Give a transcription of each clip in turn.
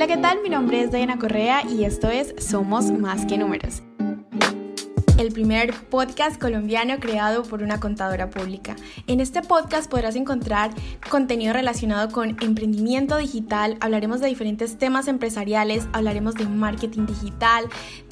Hola, ¿qué tal? Mi nombre es Diana Correa y esto es Somos Más que Números el primer podcast colombiano creado por una contadora pública. En este podcast podrás encontrar contenido relacionado con emprendimiento digital, hablaremos de diferentes temas empresariales, hablaremos de marketing digital,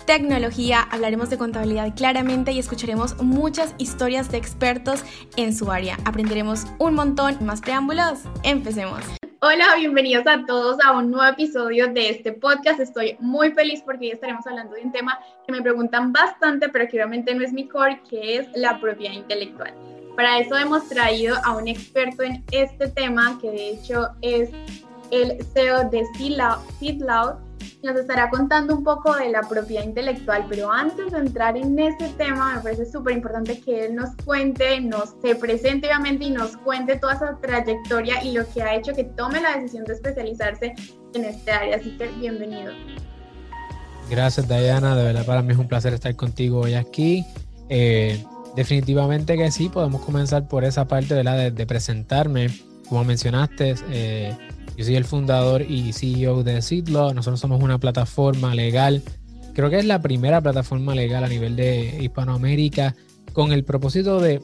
tecnología, hablaremos de contabilidad claramente y escucharemos muchas historias de expertos en su área. Aprenderemos un montón. Más preámbulos, empecemos. Hola, bienvenidos a todos a un nuevo episodio de este podcast. Estoy muy feliz porque hoy estaremos hablando de un tema que me preguntan bastante, pero que obviamente no es mi core, que es la propiedad intelectual. Para eso hemos traído a un experto en este tema, que de hecho es el CEO de SeedLoud, nos estará contando un poco de la propiedad intelectual, pero antes de entrar en ese tema, me parece súper importante que él nos cuente, nos se presente obviamente y nos cuente toda esa trayectoria y lo que ha hecho que tome la decisión de especializarse en este área. Así que bienvenido. Gracias Diana, de verdad para mí es un placer estar contigo hoy aquí. Eh, definitivamente que sí, podemos comenzar por esa parte de, de presentarme. Como mencionaste, eh, yo soy el fundador y CEO de Seedlaw. Nosotros somos una plataforma legal. Creo que es la primera plataforma legal a nivel de Hispanoamérica con el propósito de,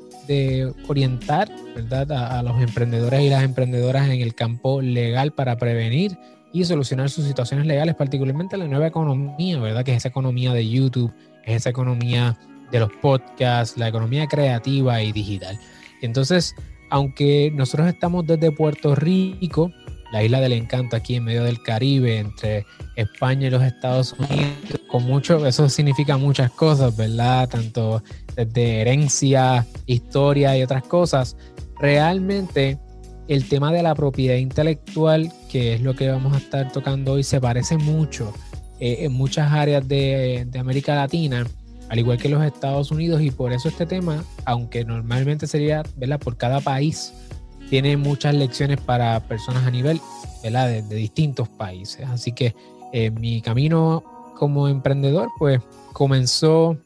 orientar ¿verdad? A, los emprendedores y las emprendedoras en el campo legal para prevenir y solucionar sus situaciones legales, particularmente la nueva economía, ¿verdad? Que es esa economía de YouTube, es esa economía de los podcasts, la economía creativa y digital. Entonces, aunque nosotros estamos desde Puerto Rico, la isla del encanto aquí en medio del Caribe, entre España y los Estados Unidos, con mucho, eso significa muchas cosas, ¿verdad? Tanto desde herencia, historia y otras cosas. Realmente el tema de la propiedad intelectual, que es lo que vamos a estar tocando hoy, se parece mucho eh, en muchas áreas de, de América Latina al igual que los Estados Unidos, y por eso este tema, aunque normalmente sería ¿verdad? por cada país, tiene muchas lecciones para personas a nivel De, distintos países. Así que eh, mi camino como emprendedor, pues comenzó,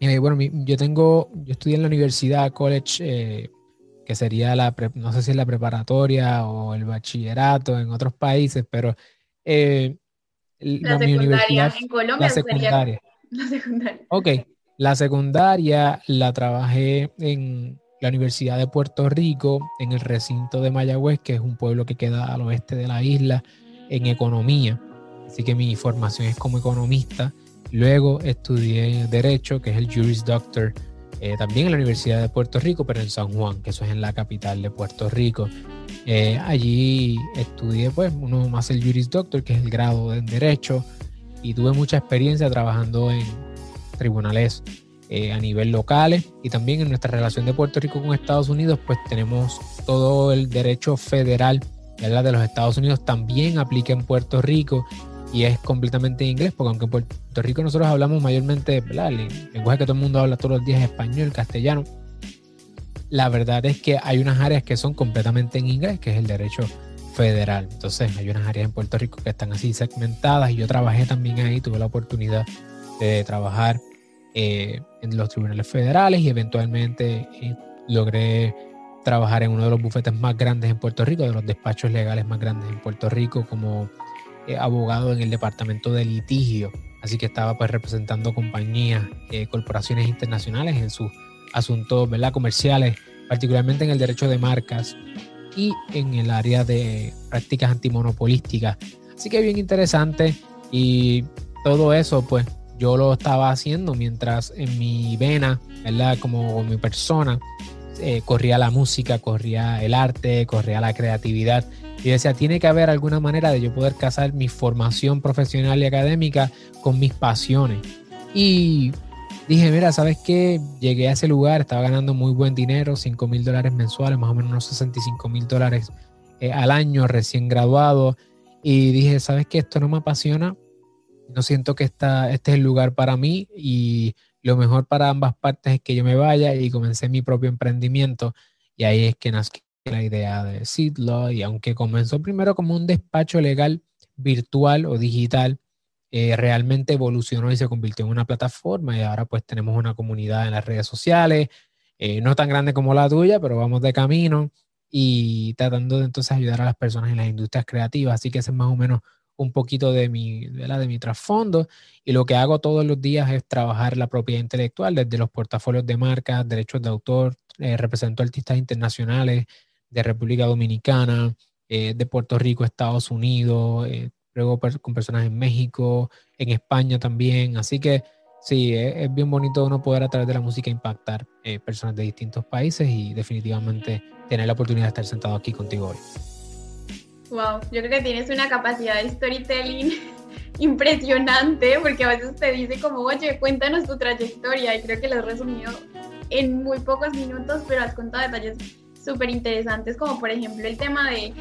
eh, bueno, yo tengo, yo estudié en la universidad, college, eh, que sería la, no sé si es la preparatoria o el bachillerato en otros países, pero la, mi universidad, en Colombia, la secundaria. la secundaria. Ok, la secundaria la trabajé en la Universidad de Puerto Rico en el recinto de Mayagüez, que es un pueblo que queda al oeste de la isla, en economía. Así que mi formación es como economista. Luego estudié Derecho, que es el Juris Doctor, eh, también en la Universidad de Puerto Rico, pero en San Juan, que eso es en la capital de Puerto Rico. Eh, allí estudié, pues, uno más el Juris Doctor, que es el grado en Derecho, y tuve mucha experiencia trabajando en tribunales eh, a nivel local y también en nuestra relación de Puerto Rico con Estados Unidos, pues tenemos todo el derecho federal de los Estados Unidos también aplica en Puerto Rico y es completamente en inglés, porque aunque en Puerto Rico nosotros hablamos mayormente, ¿verdad? el lenguaje que todo el mundo habla todos los días es español, castellano, la verdad es que hay unas áreas que son completamente en inglés, que es el derecho federal. Entonces hay unas áreas en Puerto Rico que están así segmentadas y yo trabajé también ahí, tuve la oportunidad de trabajar eh, en los tribunales federales y eventualmente eh, logré trabajar en uno de los bufetes más grandes en Puerto Rico, de los despachos legales más grandes en Puerto Rico como eh, abogado en el departamento de litigio. Así que estaba pues representando compañías, corporaciones internacionales en sus asuntos ¿verdad? comerciales, particularmente en el derecho de marcas y en el área de prácticas antimonopolísticas. Así que bien interesante y todo eso pues yo lo estaba haciendo mientras en mi vena, ¿verdad? Como mi persona, eh, corría la música, corría el arte, corría la creatividad. Y decía, tiene que haber alguna manera de yo poder casar mi formación profesional y académica con mis pasiones. Y dije, mira, ¿sabes qué? Llegué a ese lugar, estaba ganando muy buen dinero, 5 mil dólares mensuales, más o menos unos 65 mil dólares eh, al año, recién graduado. Y dije, ¿sabes qué? Esto no me apasiona, no siento que esta, este es el lugar para mí y lo mejor para ambas partes es que yo me vaya y comencé mi propio emprendimiento. Y ahí es que nació la idea de Seedlaw y aunque comenzó primero como un despacho legal virtual o digital, eh, realmente evolucionó y se convirtió en una plataforma. Y ahora pues tenemos una comunidad en las redes sociales, eh, no tan grande como la tuya, pero vamos de camino y tratando de entonces ayudar a las personas en las industrias creativas, así que ese es más o menos un poquito de mi, de mi trasfondo y lo que hago todos los días es trabajar la propiedad intelectual desde los portafolios de marcas, derechos de autor, eh, represento artistas internacionales de República Dominicana, eh, de Puerto Rico, Estados Unidos, eh, luego con personas en México, en España también, así que sí, es, bien bonito uno poder a través de la música impactar personas de distintos países y definitivamente tener la oportunidad de estar sentado aquí contigo hoy. Wow, yo creo que tienes una capacidad de storytelling impresionante porque a veces te dice como, oye, cuéntanos tu trayectoria y creo que lo has resumido en muy pocos minutos, pero has contado detalles súper interesantes como por ejemplo el tema de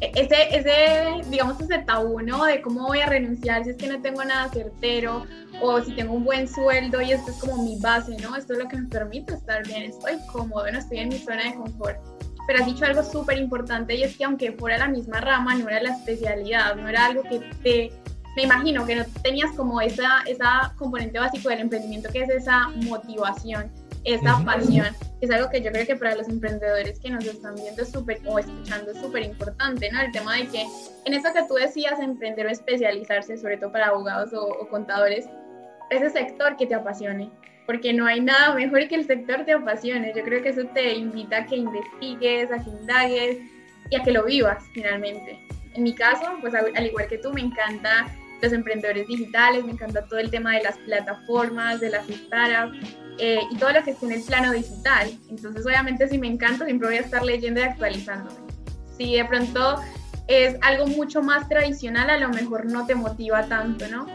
ese, ese, digamos, ese tabú, ¿no? De cómo voy a renunciar si es que no tengo nada certero o si tengo un buen sueldo y esto es como mi base, ¿no? Esto es lo que me permite estar bien, estoy cómodo, no estoy en mi zona de confort pero has dicho algo súper importante y es que aunque fuera la misma rama, no era la especialidad, no era algo que te, me imagino que no tenías como esa, esa componente básico del emprendimiento que es esa motivación, esa pasión, es algo que yo creo que para los emprendedores que nos están viendo súper o escuchando es súper importante, ¿no? El tema de que en eso que tú decías, emprender o especializarse, sobre todo para abogados o, o contadores, ese sector que te apasione, porque no hay nada mejor que el sector te apasione. Yo creo que eso te invita a que investigues, a que indagues y a que lo vivas finalmente. En mi caso, pues al igual que tú, me encanta los emprendedores digitales, me encanta todo el tema de las plataformas, de las startups eh, y todo lo que esté en el plano digital. Entonces, obviamente, si me encanta, siempre voy a estar leyendo y actualizándome. Si de pronto es algo mucho más tradicional, a lo mejor no te motiva tanto, ¿no?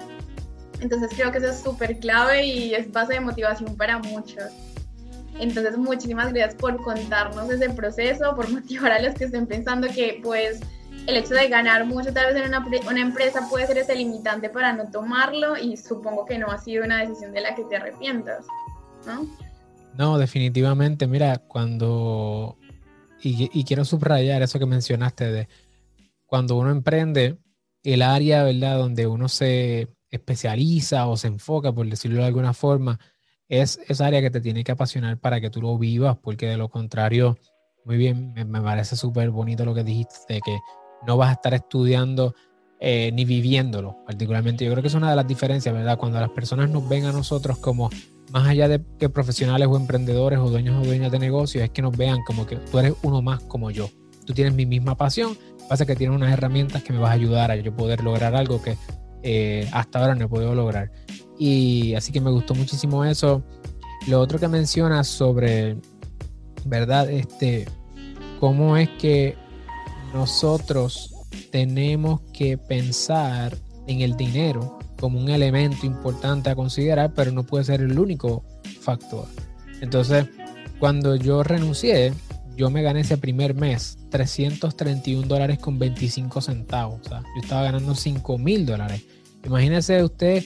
Entonces creo que eso es súper clave y es base de motivación para muchos. Entonces muchísimas gracias por contarnos ese proceso, por motivar a los que estén pensando que pues el hecho de ganar mucho tal vez en una, empresa puede ser ese limitante para no tomarlo y supongo que no ha sido una decisión de la que te arrepientas, ¿no? No, definitivamente, mira, cuando, y quiero subrayar eso que mencionaste de cuando uno emprende, el área, ¿verdad? Donde uno se especializa o se enfoca, por decirlo de alguna forma, es esa área que te tiene que apasionar para que tú lo vivas, porque de lo contrario, muy bien, me, parece súper bonito lo que dijiste, de que no vas a estar estudiando eh, ni viviéndolo, particularmente. Yo creo que es una de las diferencias, ¿verdad? Cuando las personas nos ven a nosotros como, más allá de que profesionales o emprendedores o dueños o dueñas de negocios, es que nos vean como que tú eres uno más como yo. Tú tienes mi misma pasión, pasa que tienes unas herramientas que me vas a ayudar a yo poder lograr algo que eh, hasta ahora no he podido lograr. Y así que me gustó muchísimo eso. Lo otro que mencionas sobre, ¿verdad? Este, cómo es que nosotros tenemos que pensar en el dinero como un elemento importante a considerar, pero no puede ser el único factor. Entonces, cuando yo renuncié, yo me gané ese primer mes 331 dólares con 25 centavos. Yo estaba ganando 5 mil dólares. Imagínese usted,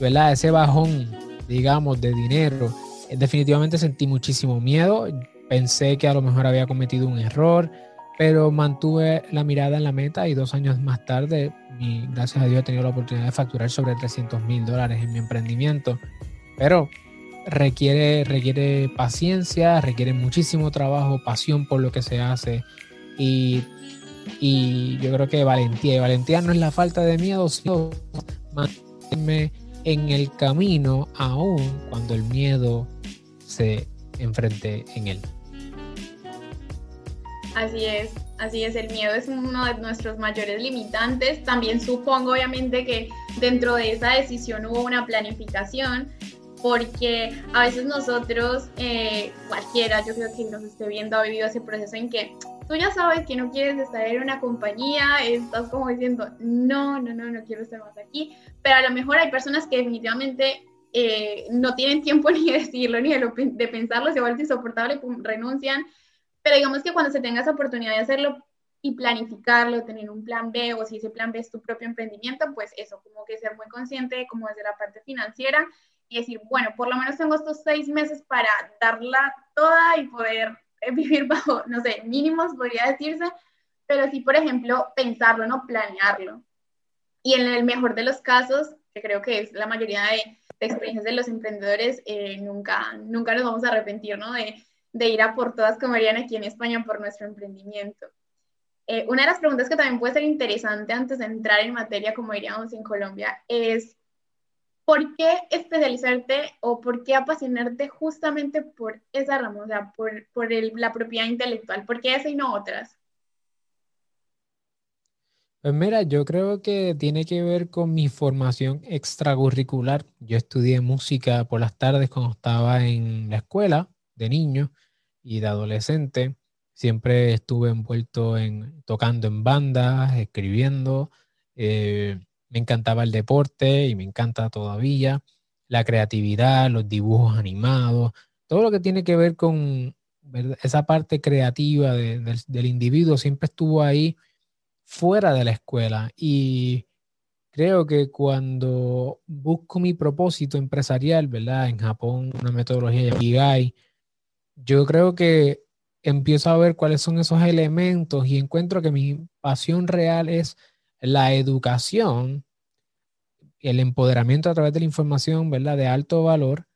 ¿verdad? Ese bajón, digamos, de dinero. Eh, definitivamente sentí muchísimo miedo. Pensé que a lo mejor había cometido un error, pero mantuve la mirada en la meta y dos años más tarde, gracias a Dios, he tenido la oportunidad de facturar sobre 300 mil dólares en mi emprendimiento. Pero requiere, requiere paciencia, requiere muchísimo trabajo, pasión por lo que se hace y, y yo creo que valentía. Y valentía no es la falta de miedo, sino mantenerme en el camino aún cuando el miedo se enfrente en él. Así es, así es, el miedo es uno de nuestros mayores limitantes. También supongo obviamente que dentro de esa decisión hubo una planificación, porque a veces nosotros, eh, cualquiera, yo creo que nos esté viendo, ha vivido ese proceso en que tú ya sabes que no quieres estar en una compañía, estás como diciendo, no, no, no, no quiero estar más aquí, pero a lo mejor hay personas que definitivamente eh, no tienen tiempo ni de decirlo, ni de, de pensarlo, se vuelve insoportable, pum, renuncian, pero digamos que cuando se tenga esa oportunidad de hacerlo y planificarlo, tener un plan B o si ese plan B es tu propio emprendimiento, pues eso, como que ser muy consciente como desde la parte financiera y decir, bueno, por lo menos tengo estos seis meses para darla toda y poder eh, vivir bajo, no sé, mínimos podría decirse, pero sí, por ejemplo, pensarlo, no planearlo. Y en el mejor de los casos, que creo que es la mayoría de, experiencias de los emprendedores, eh, nunca, nunca nos vamos a arrepentir, ¿no? De, ir a por todas como harían aquí en España por nuestro emprendimiento. eh, una de las preguntas que también puede ser interesante antes de entrar en materia, como diríamos en Colombia, es ¿por qué especializarte o por qué apasionarte justamente por esa rama, o sea, por, por la propiedad intelectual? ¿Por qué esa y no otras? Pues mira, yo creo que tiene que ver con mi formación extracurricular. Yo estudié música por las tardes cuando estaba en la escuela de niño y de adolescente. Siempre estuve envuelto en tocando en bandas, escribiendo. Eh, me encantaba el deporte y me encanta todavía. La creatividad, los dibujos animados, todo lo que tiene que ver con esa parte creativa del individuo siempre estuvo ahí fuera de la escuela y creo que cuando busco mi propósito empresarial, ¿verdad? En Japón, una metodología de Ikigai, yo creo que empiezo a ver cuáles son esos elementos y encuentro que mi pasión real es la educación, el empoderamiento a través de la información, ¿verdad? De alto valor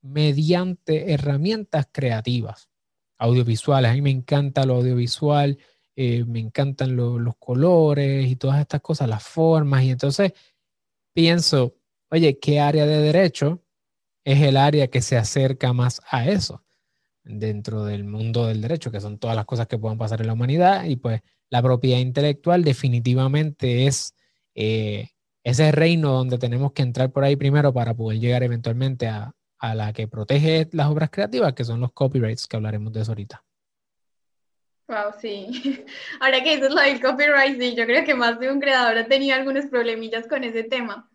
mediante herramientas creativas, audiovisuales. A mí me encanta lo audiovisual eh, me encantan los colores y todas estas cosas, las formas, y entonces pienso, oye, ¿qué área de derecho es el área que se acerca más a eso dentro del mundo del derecho, que son todas las cosas que puedan pasar en la humanidad? Y pues la propiedad intelectual definitivamente es eh, ese reino donde tenemos que entrar por ahí primero para poder llegar eventualmente a, a la que protege las obras creativas, que son los copyrights, que hablaremos de eso ahorita. Wow, sí. Ahora que dices lo del copyright, sí, yo creo que más de un creador ha tenido algunos problemillas con ese tema.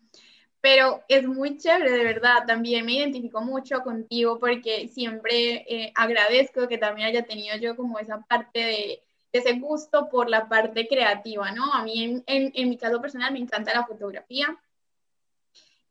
Pero es muy chévere, de verdad. También me identifico mucho contigo porque siempre eh, agradezco que también haya tenido yo como esa parte de, ese gusto por la parte creativa, ¿no? A mí en, en, en mi caso personal me encanta la fotografía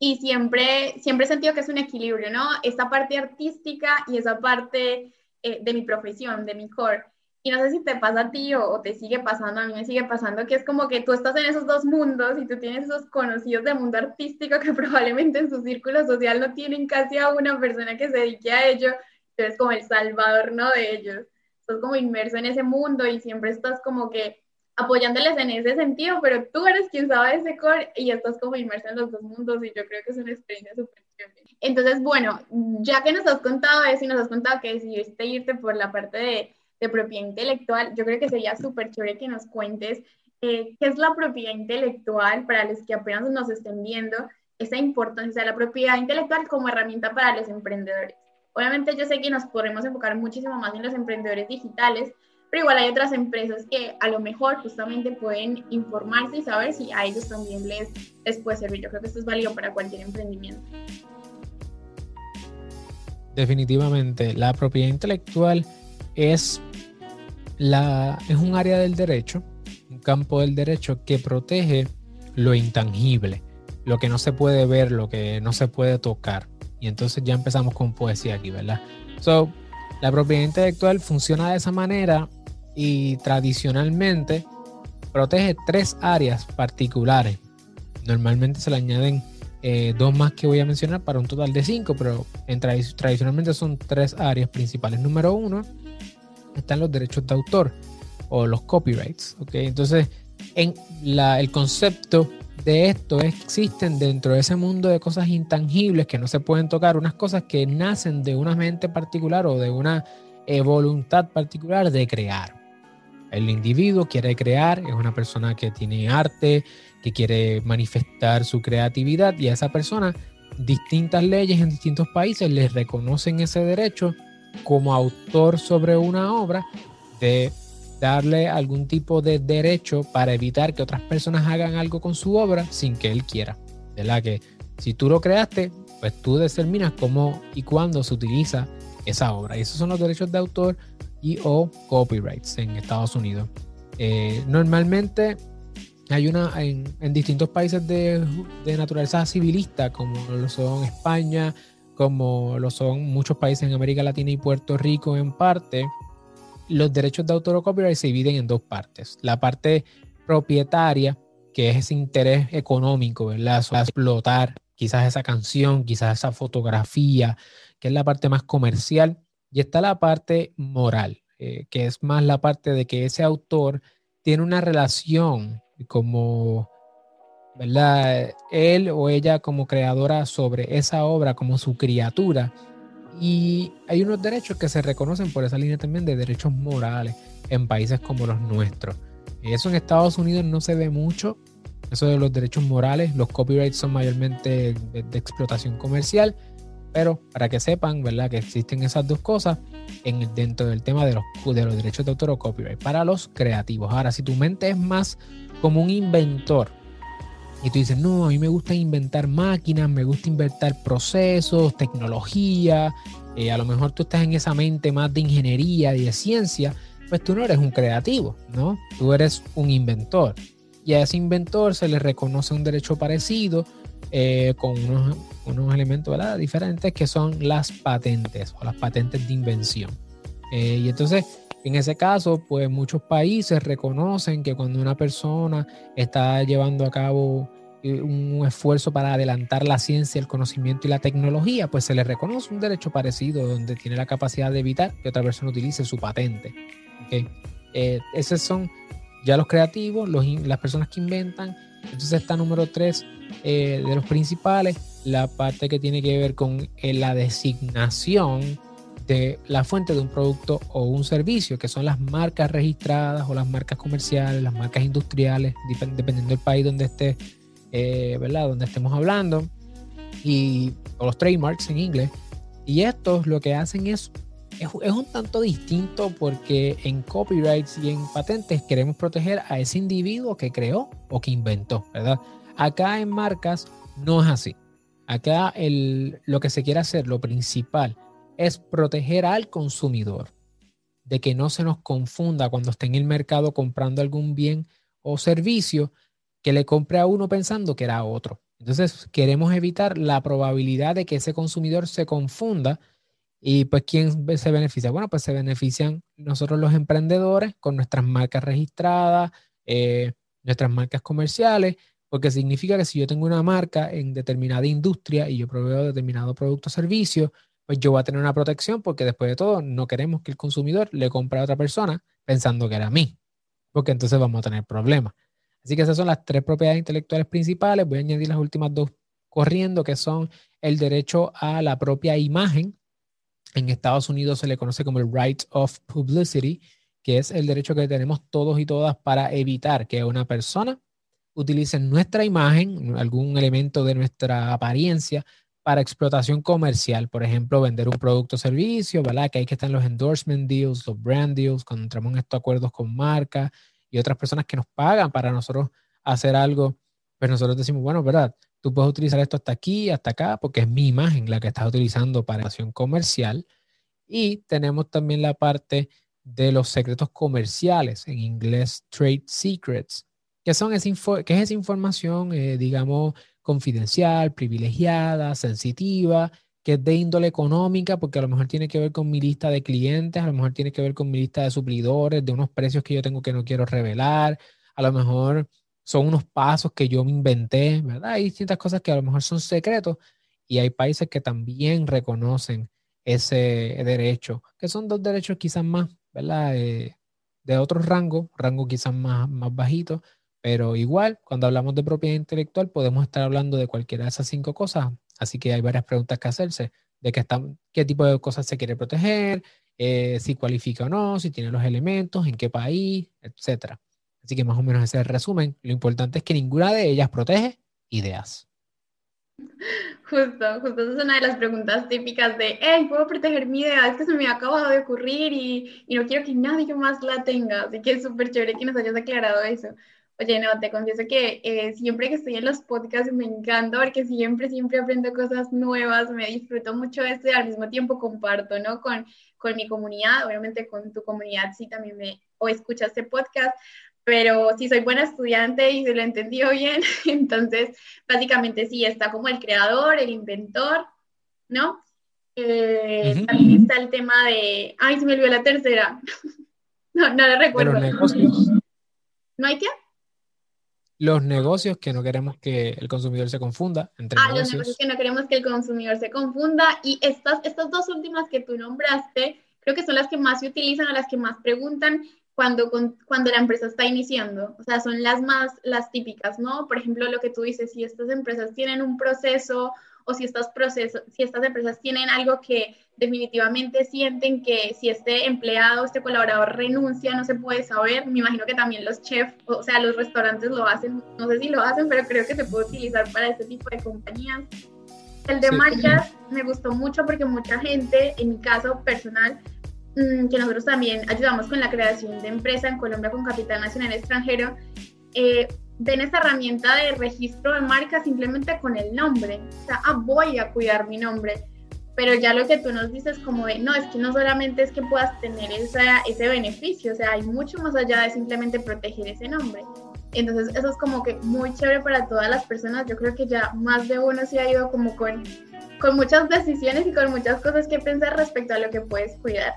y siempre, siempre he sentido que es un equilibrio, ¿no? Esa parte artística y esa parte eh, de mi profesión, de mi core. Y no sé si te pasa a ti o, te sigue pasando, a mí me sigue pasando que es como que tú estás en esos dos mundos y tú tienes esos conocidos del mundo artístico que probablemente en su círculo social no tienen casi a una persona que se dedique a ello, tú eres como el salvador, ¿no? De ellos. Estás como inmerso en ese mundo y siempre estás como que apoyándoles en ese sentido, pero tú eres quien sabe ese core y estás como inmerso en los dos mundos y yo creo que es una experiencia súper chévere. Entonces, bueno, ya que nos has contado eso y nos has contado que decidiste irte por la parte de de propiedad intelectual, yo creo que sería súper chévere que nos cuentes eh, qué es la propiedad intelectual para los que apenas nos estén viendo, esa importancia de la propiedad intelectual como herramienta para los emprendedores. Obviamente yo sé que nos podemos enfocar muchísimo más en los emprendedores digitales, pero igual hay otras empresas que a lo mejor justamente pueden informarse y saber si a ellos también les, les puede servir. Yo creo que esto es válido para cualquier emprendimiento. Definitivamente, la propiedad intelectual es es un área del derecho, un campo del derecho que protege lo intangible, lo que no se puede ver, lo que no se puede tocar. Y entonces ya empezamos con poesía aquí, ¿verdad? So, la propiedad intelectual funciona de esa manera y tradicionalmente protege tres áreas particulares. Normalmente se le añaden eh, dos más que voy a mencionar para un total de cinco, pero en tradicionalmente son tres áreas principales. Número uno están los derechos de autor o los copyrights. ¿okay? Entonces, en la, el concepto de esto existen dentro de ese mundo de cosas intangibles que no se pueden tocar, unas cosas que nacen de una mente particular o de una eh, voluntad particular de crear. El individuo quiere crear, es una persona que tiene arte, que quiere manifestar su creatividad y a esa persona distintas leyes en distintos países les reconocen ese derecho como autor sobre una obra de darle algún tipo de derecho para evitar que otras personas hagan algo con su obra sin que él quiera. ¿Verdad? Que si tú lo creaste, pues tú determinas cómo y cuándo se utiliza esa obra. Y esos son los derechos de autor y o copyrights en Estados Unidos. Eh, normalmente hay una en, distintos países de, de, naturaleza civilista, como lo son España, como lo son muchos países en América Latina y Puerto Rico en parte, los derechos de autor o copyright se dividen en dos partes. La parte propietaria, que es ese interés económico, ¿verdad? explotar quizás esa canción, quizás esa fotografía, que es la parte más comercial. Y está la parte moral, eh, que es más la parte de que ese autor tiene una relación como, ¿verdad? Él o ella como creadora sobre esa obra, como su criatura. Y hay unos derechos que se reconocen por esa línea también de derechos morales en países como los nuestros. Eso en Estados Unidos no se ve mucho, eso de los derechos morales, los copyrights son mayormente de, explotación comercial, pero para que sepan, ¿verdad? Que existen esas dos cosas en, dentro del tema de los, de los derechos de autor o copyright para los creativos. Ahora, si tu mente es más como un inventor y tú dices, no, a mí me gusta inventar máquinas, me gusta inventar procesos, tecnología, eh, a lo mejor tú estás en esa mente más de ingeniería y de ciencia, pues tú no eres un creativo, ¿no? Tú eres un inventor y a ese inventor se le reconoce un derecho parecido eh, con unos, elementos diferentes que son las patentes o las patentes de invención. Eh, y entonces, en ese caso, pues muchos países reconocen que cuando una persona está llevando a cabo eh, un esfuerzo para adelantar la ciencia, el conocimiento y la tecnología, pues se le reconoce un derecho parecido donde tiene la capacidad de evitar que otra persona utilice su patente. ¿okay? esos son ya los creativos, las personas que inventan. Entonces está número tres eh, de los principales, la parte que tiene que ver con eh, la designación de la fuente de un producto o un servicio, que son las marcas registradas o las marcas comerciales, las marcas industriales, dependiendo del país donde esté, eh, ¿verdad? Donde estemos hablando, y, o los trademarks en inglés. Y estos lo que hacen es es, un tanto distinto porque en copyrights y en patentes queremos proteger a ese individuo que creó o que inventó, ¿verdad? Acá en marcas no es así. Acá el, lo que se quiere hacer, lo principal, es proteger al consumidor de que no se nos confunda cuando esté en el mercado comprando algún bien o servicio que le compre a uno pensando que era otro. Entonces, queremos evitar la probabilidad de que ese consumidor se confunda y pues, ¿quién se beneficia? Bueno, pues se benefician nosotros los emprendedores con nuestras marcas registradas, eh, nuestras marcas comerciales, porque significa que si yo tengo una marca en determinada industria y yo proveo determinado producto o servicio, pues yo voy a tener una protección porque después de todo no queremos que el consumidor le compre a otra persona pensando que era mí, porque entonces vamos a tener problemas. Así que esas son las tres propiedades intelectuales principales. Voy a añadir las últimas dos corriendo, que son el derecho a la propia imagen, en Estados Unidos se le conoce como el right of publicity, que es el derecho que tenemos todos y todas para evitar que una persona utilice nuestra imagen, algún elemento de nuestra apariencia para explotación comercial, por ejemplo, vender un producto o servicio, ¿verdad? Que ahí que están los endorsement deals, los brand deals, cuando entramos en estos acuerdos con marcas y otras personas que nos pagan para nosotros hacer algo, pues nosotros decimos, bueno, ¿verdad? Tú puedes utilizar esto hasta aquí, hasta acá, porque es mi imagen la que estás utilizando para acción comercial. Y tenemos también la parte de los secretos comerciales, en inglés trade secrets, que, son esa que es esa información, eh, digamos, confidencial, privilegiada, sensitiva, que es de índole económica, porque a lo mejor tiene que ver con mi lista de clientes, a lo mejor tiene que ver con mi lista de suplidores, de unos precios que yo tengo que no quiero revelar, a lo mejor son unos pasos que yo me inventé, ¿verdad? Hay distintas cosas que a lo mejor son secretos y hay países que también reconocen ese derecho, que son dos derechos quizás más, ¿verdad? Eh, de otro rango, rango quizás más, más bajito, pero igual, cuando hablamos de propiedad intelectual, podemos estar hablando de cualquiera de esas cinco cosas. Así que hay varias preguntas que hacerse de qué, qué tipo de cosas se quiere proteger, eh, si cualifica o no, si tiene los elementos, en qué país, etcétera. Así que más o menos ese es el resumen. Lo importante es que ninguna de ellas protege ideas. Justo, justo, esa es una de las preguntas típicas de, hey, ¿puedo proteger mi idea? Es que se me ha acabado de ocurrir y, y no quiero que nadie más la tenga. Así que es súper chévere que nos hayas aclarado eso. Oye, no, te confieso que eh, siempre que estoy en los podcasts me encanta porque siempre, siempre aprendo cosas nuevas, me disfruto mucho de esto y al mismo tiempo comparto, ¿no? Con, con mi comunidad, obviamente con tu comunidad, sí, también me, o escuchas este podcast, pero si soy buena estudiante y se lo entendió bien, entonces básicamente sí, está como el creador, el inventor, ¿no? Eh, también está el tema de, ay, se me olvidó la tercera, no, no la recuerdo. negocios. ¿No hay qué? Los negocios que no queremos que el consumidor se confunda entre ah, los negocios que no queremos que el consumidor se confunda y estas, estas dos últimas que tú nombraste, creo que son las que más se utilizan o las que más preguntan cuando, cuando la empresa está iniciando. O sea, son las más, las típicas, ¿no? Por ejemplo, lo que tú dices, si estas empresas tienen un proceso o si estos procesos, si estas empresas tienen algo que definitivamente sienten que si este empleado, este colaborador renuncia, no se puede saber. Me imagino que también los chefs, o sea, los restaurantes lo hacen, no sé si lo hacen, pero creo que se puede utilizar para este tipo de compañías. El de marcas me gustó mucho porque mucha gente, en mi caso personal, Mm, que nosotros también ayudamos con la creación de empresa en Colombia con capital nacional extranjero, eh, ven esta herramienta de registro de marca simplemente con el nombre. O sea, ah, voy a cuidar mi nombre. Pero ya lo que tú nos dices como de, no, es que no solamente es que puedas tener esa, ese beneficio, o sea, hay mucho más allá de simplemente proteger ese nombre. Entonces, eso es como que muy chévere para todas las personas. Yo creo que ya más de uno se ha ido como con, con muchas decisiones y con muchas cosas que pensar respecto a lo que puedes cuidar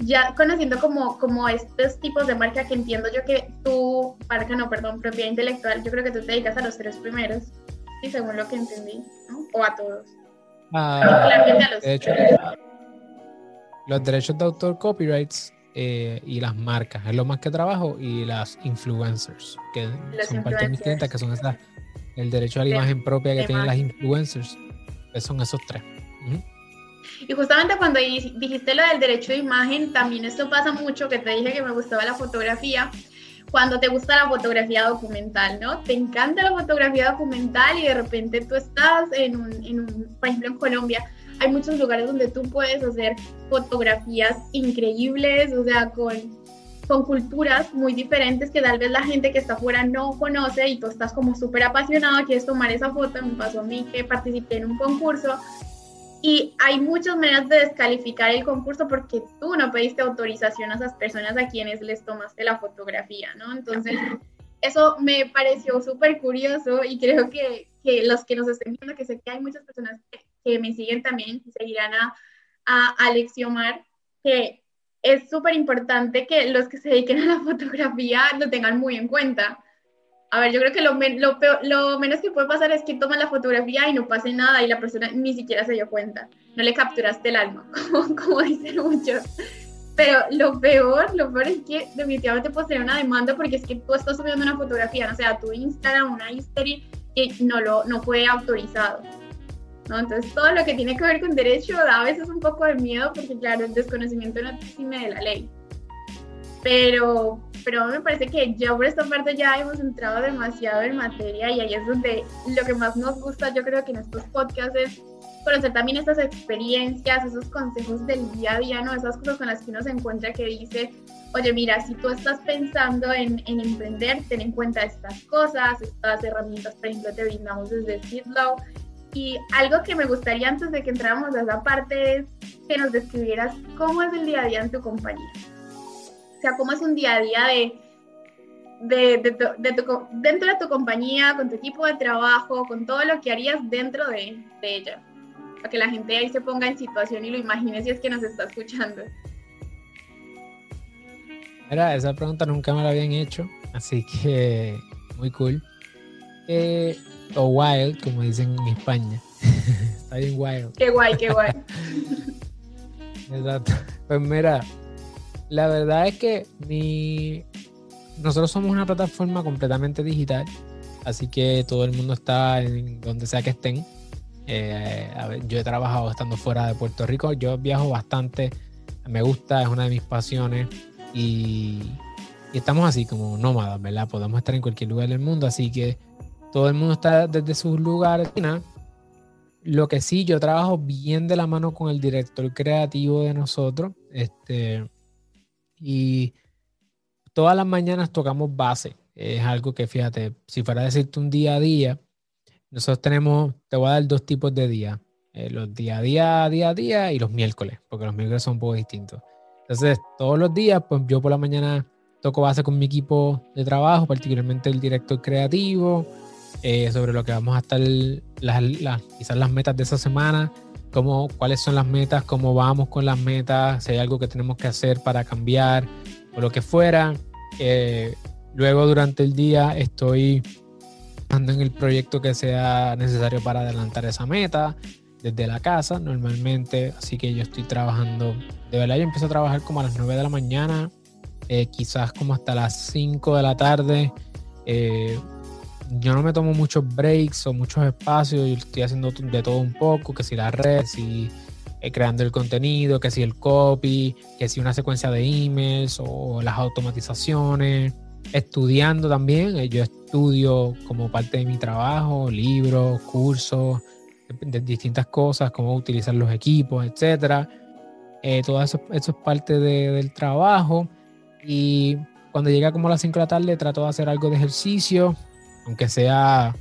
ya conociendo como, como estos tipos de marca que entiendo yo que tú, marca no, perdón, propiedad intelectual, yo creo que tú te dedicas a los tres primeros, sí, según lo que entendí, ¿no? O a todos. Ah, los... derechos de autor, copyrights eh, y las marcas, es lo más que trabajo, y las influencers, que son parte de mis clientes, que son esas, el derecho a la imagen propia que tienen las influencers, que son esos tres. Y justamente cuando dijiste lo del derecho de imagen, también esto pasa mucho, que te dije que me gustaba la fotografía, cuando te gusta la fotografía documental, ¿no? Te encanta la fotografía documental y de repente tú estás en un, en un por ejemplo, en Colombia, hay muchos lugares donde tú puedes hacer fotografías increíbles, o sea, con, con culturas muy diferentes que tal vez la gente que está afuera no conoce y tú estás como súper apasionado, quieres tomar esa foto, me pasó a mí que participé en un concurso y hay muchas maneras de descalificar el concurso porque tú no pediste autorización a esas personas a quienes les tomaste la fotografía, ¿no? Entonces, eso me pareció súper curioso y creo que, que, los que nos estén viendo, que sé que hay muchas personas que, me siguen también y seguirán a, a Alexiomar, que es súper importante que los que se dediquen a la fotografía lo tengan muy en cuenta a ver, yo creo que lo, lo, menos que puede pasar es que tomas la fotografía y no pase nada y la persona ni siquiera se dio cuenta. No le capturaste el alma, como, dicen muchos. Pero lo peor, lo peor es que definitivamente puedes tener una demanda porque es que tú estás subiendo una fotografía, no sé, a tu Instagram, una history, y no, lo, no fue autorizado. ¿no? Entonces, todo lo que tiene que ver con derecho da a veces un poco de miedo porque, claro, el desconocimiento no exime de la ley. Pero, pero me parece que ya por esta parte ya hemos entrado demasiado en materia y ahí es donde lo que más nos gusta, yo creo que en estos podcasts es conocer también estas experiencias, esos consejos del día a día, ¿no? Esas cosas con las que uno se encuentra que dice, oye, mira, si tú estás pensando en, en emprender, ten en cuenta estas cosas, estas herramientas, por ejemplo, te brindamos desde Seedlow. Y algo que me gustaría antes de que entráramos a esa parte es que nos describieras cómo es el día a día en tu compañía sea, cómo es un día a día de, de, tu, dentro de tu compañía, con tu equipo de trabajo, con todo lo que harías dentro de, ella. Para que la gente ahí se ponga en situación y lo imagine si es que nos está escuchando. Mira, esa pregunta nunca me la habían hecho, así que muy cool. Eh, o wild, como dicen en España. Está bien wild. Qué guay, qué guay. Exacto. Pues mira, la verdad es que nosotros somos una plataforma completamente digital, así que todo el mundo está en donde sea que estén. Eh, yo he trabajado estando fuera de Puerto Rico, yo viajo bastante, me gusta, es una de mis pasiones y, estamos así como nómadas, ¿verdad? Podemos estar en cualquier lugar del mundo, así que todo el mundo está desde sus lugares. Lo que sí, yo trabajo bien de la mano con el director creativo de nosotros. Este, y todas las mañanas tocamos base. Es algo que, fíjate, si fuera a decirte un día a día, nosotros tenemos, te voy a dar dos tipos de días. Eh, los día a día, día a día y los miércoles, porque los miércoles son un poco distintos. Entonces, todos los días, pues yo por la mañana toco base con mi equipo de trabajo, particularmente el director creativo, eh, sobre lo que vamos a estar, las, quizás las metas de esa semana, cómo, cuáles son las metas, cómo vamos con las metas, si hay algo que tenemos que hacer para cambiar o lo que fuera. Eh, luego durante el día estoy en el proyecto que sea necesario para adelantar esa meta desde la casa normalmente, así que yo estoy trabajando, de verdad yo empiezo a trabajar como a las 9 de la mañana eh, quizás como hasta las 5 de la tarde. Eh, yo no me tomo muchos breaks o muchos espacios, yo estoy haciendo de todo un poco, que si la red, si eh, creando el contenido, que si el copy, que si una secuencia de emails o las automatizaciones, estudiando también, yo estudio como parte de mi trabajo, libros, cursos, de, distintas cosas, cómo utilizar los equipos, etcétera. todo eso, eso es parte del trabajo y cuando llega como a las 5 de la tarde trato de hacer algo de ejercicio, aunque sea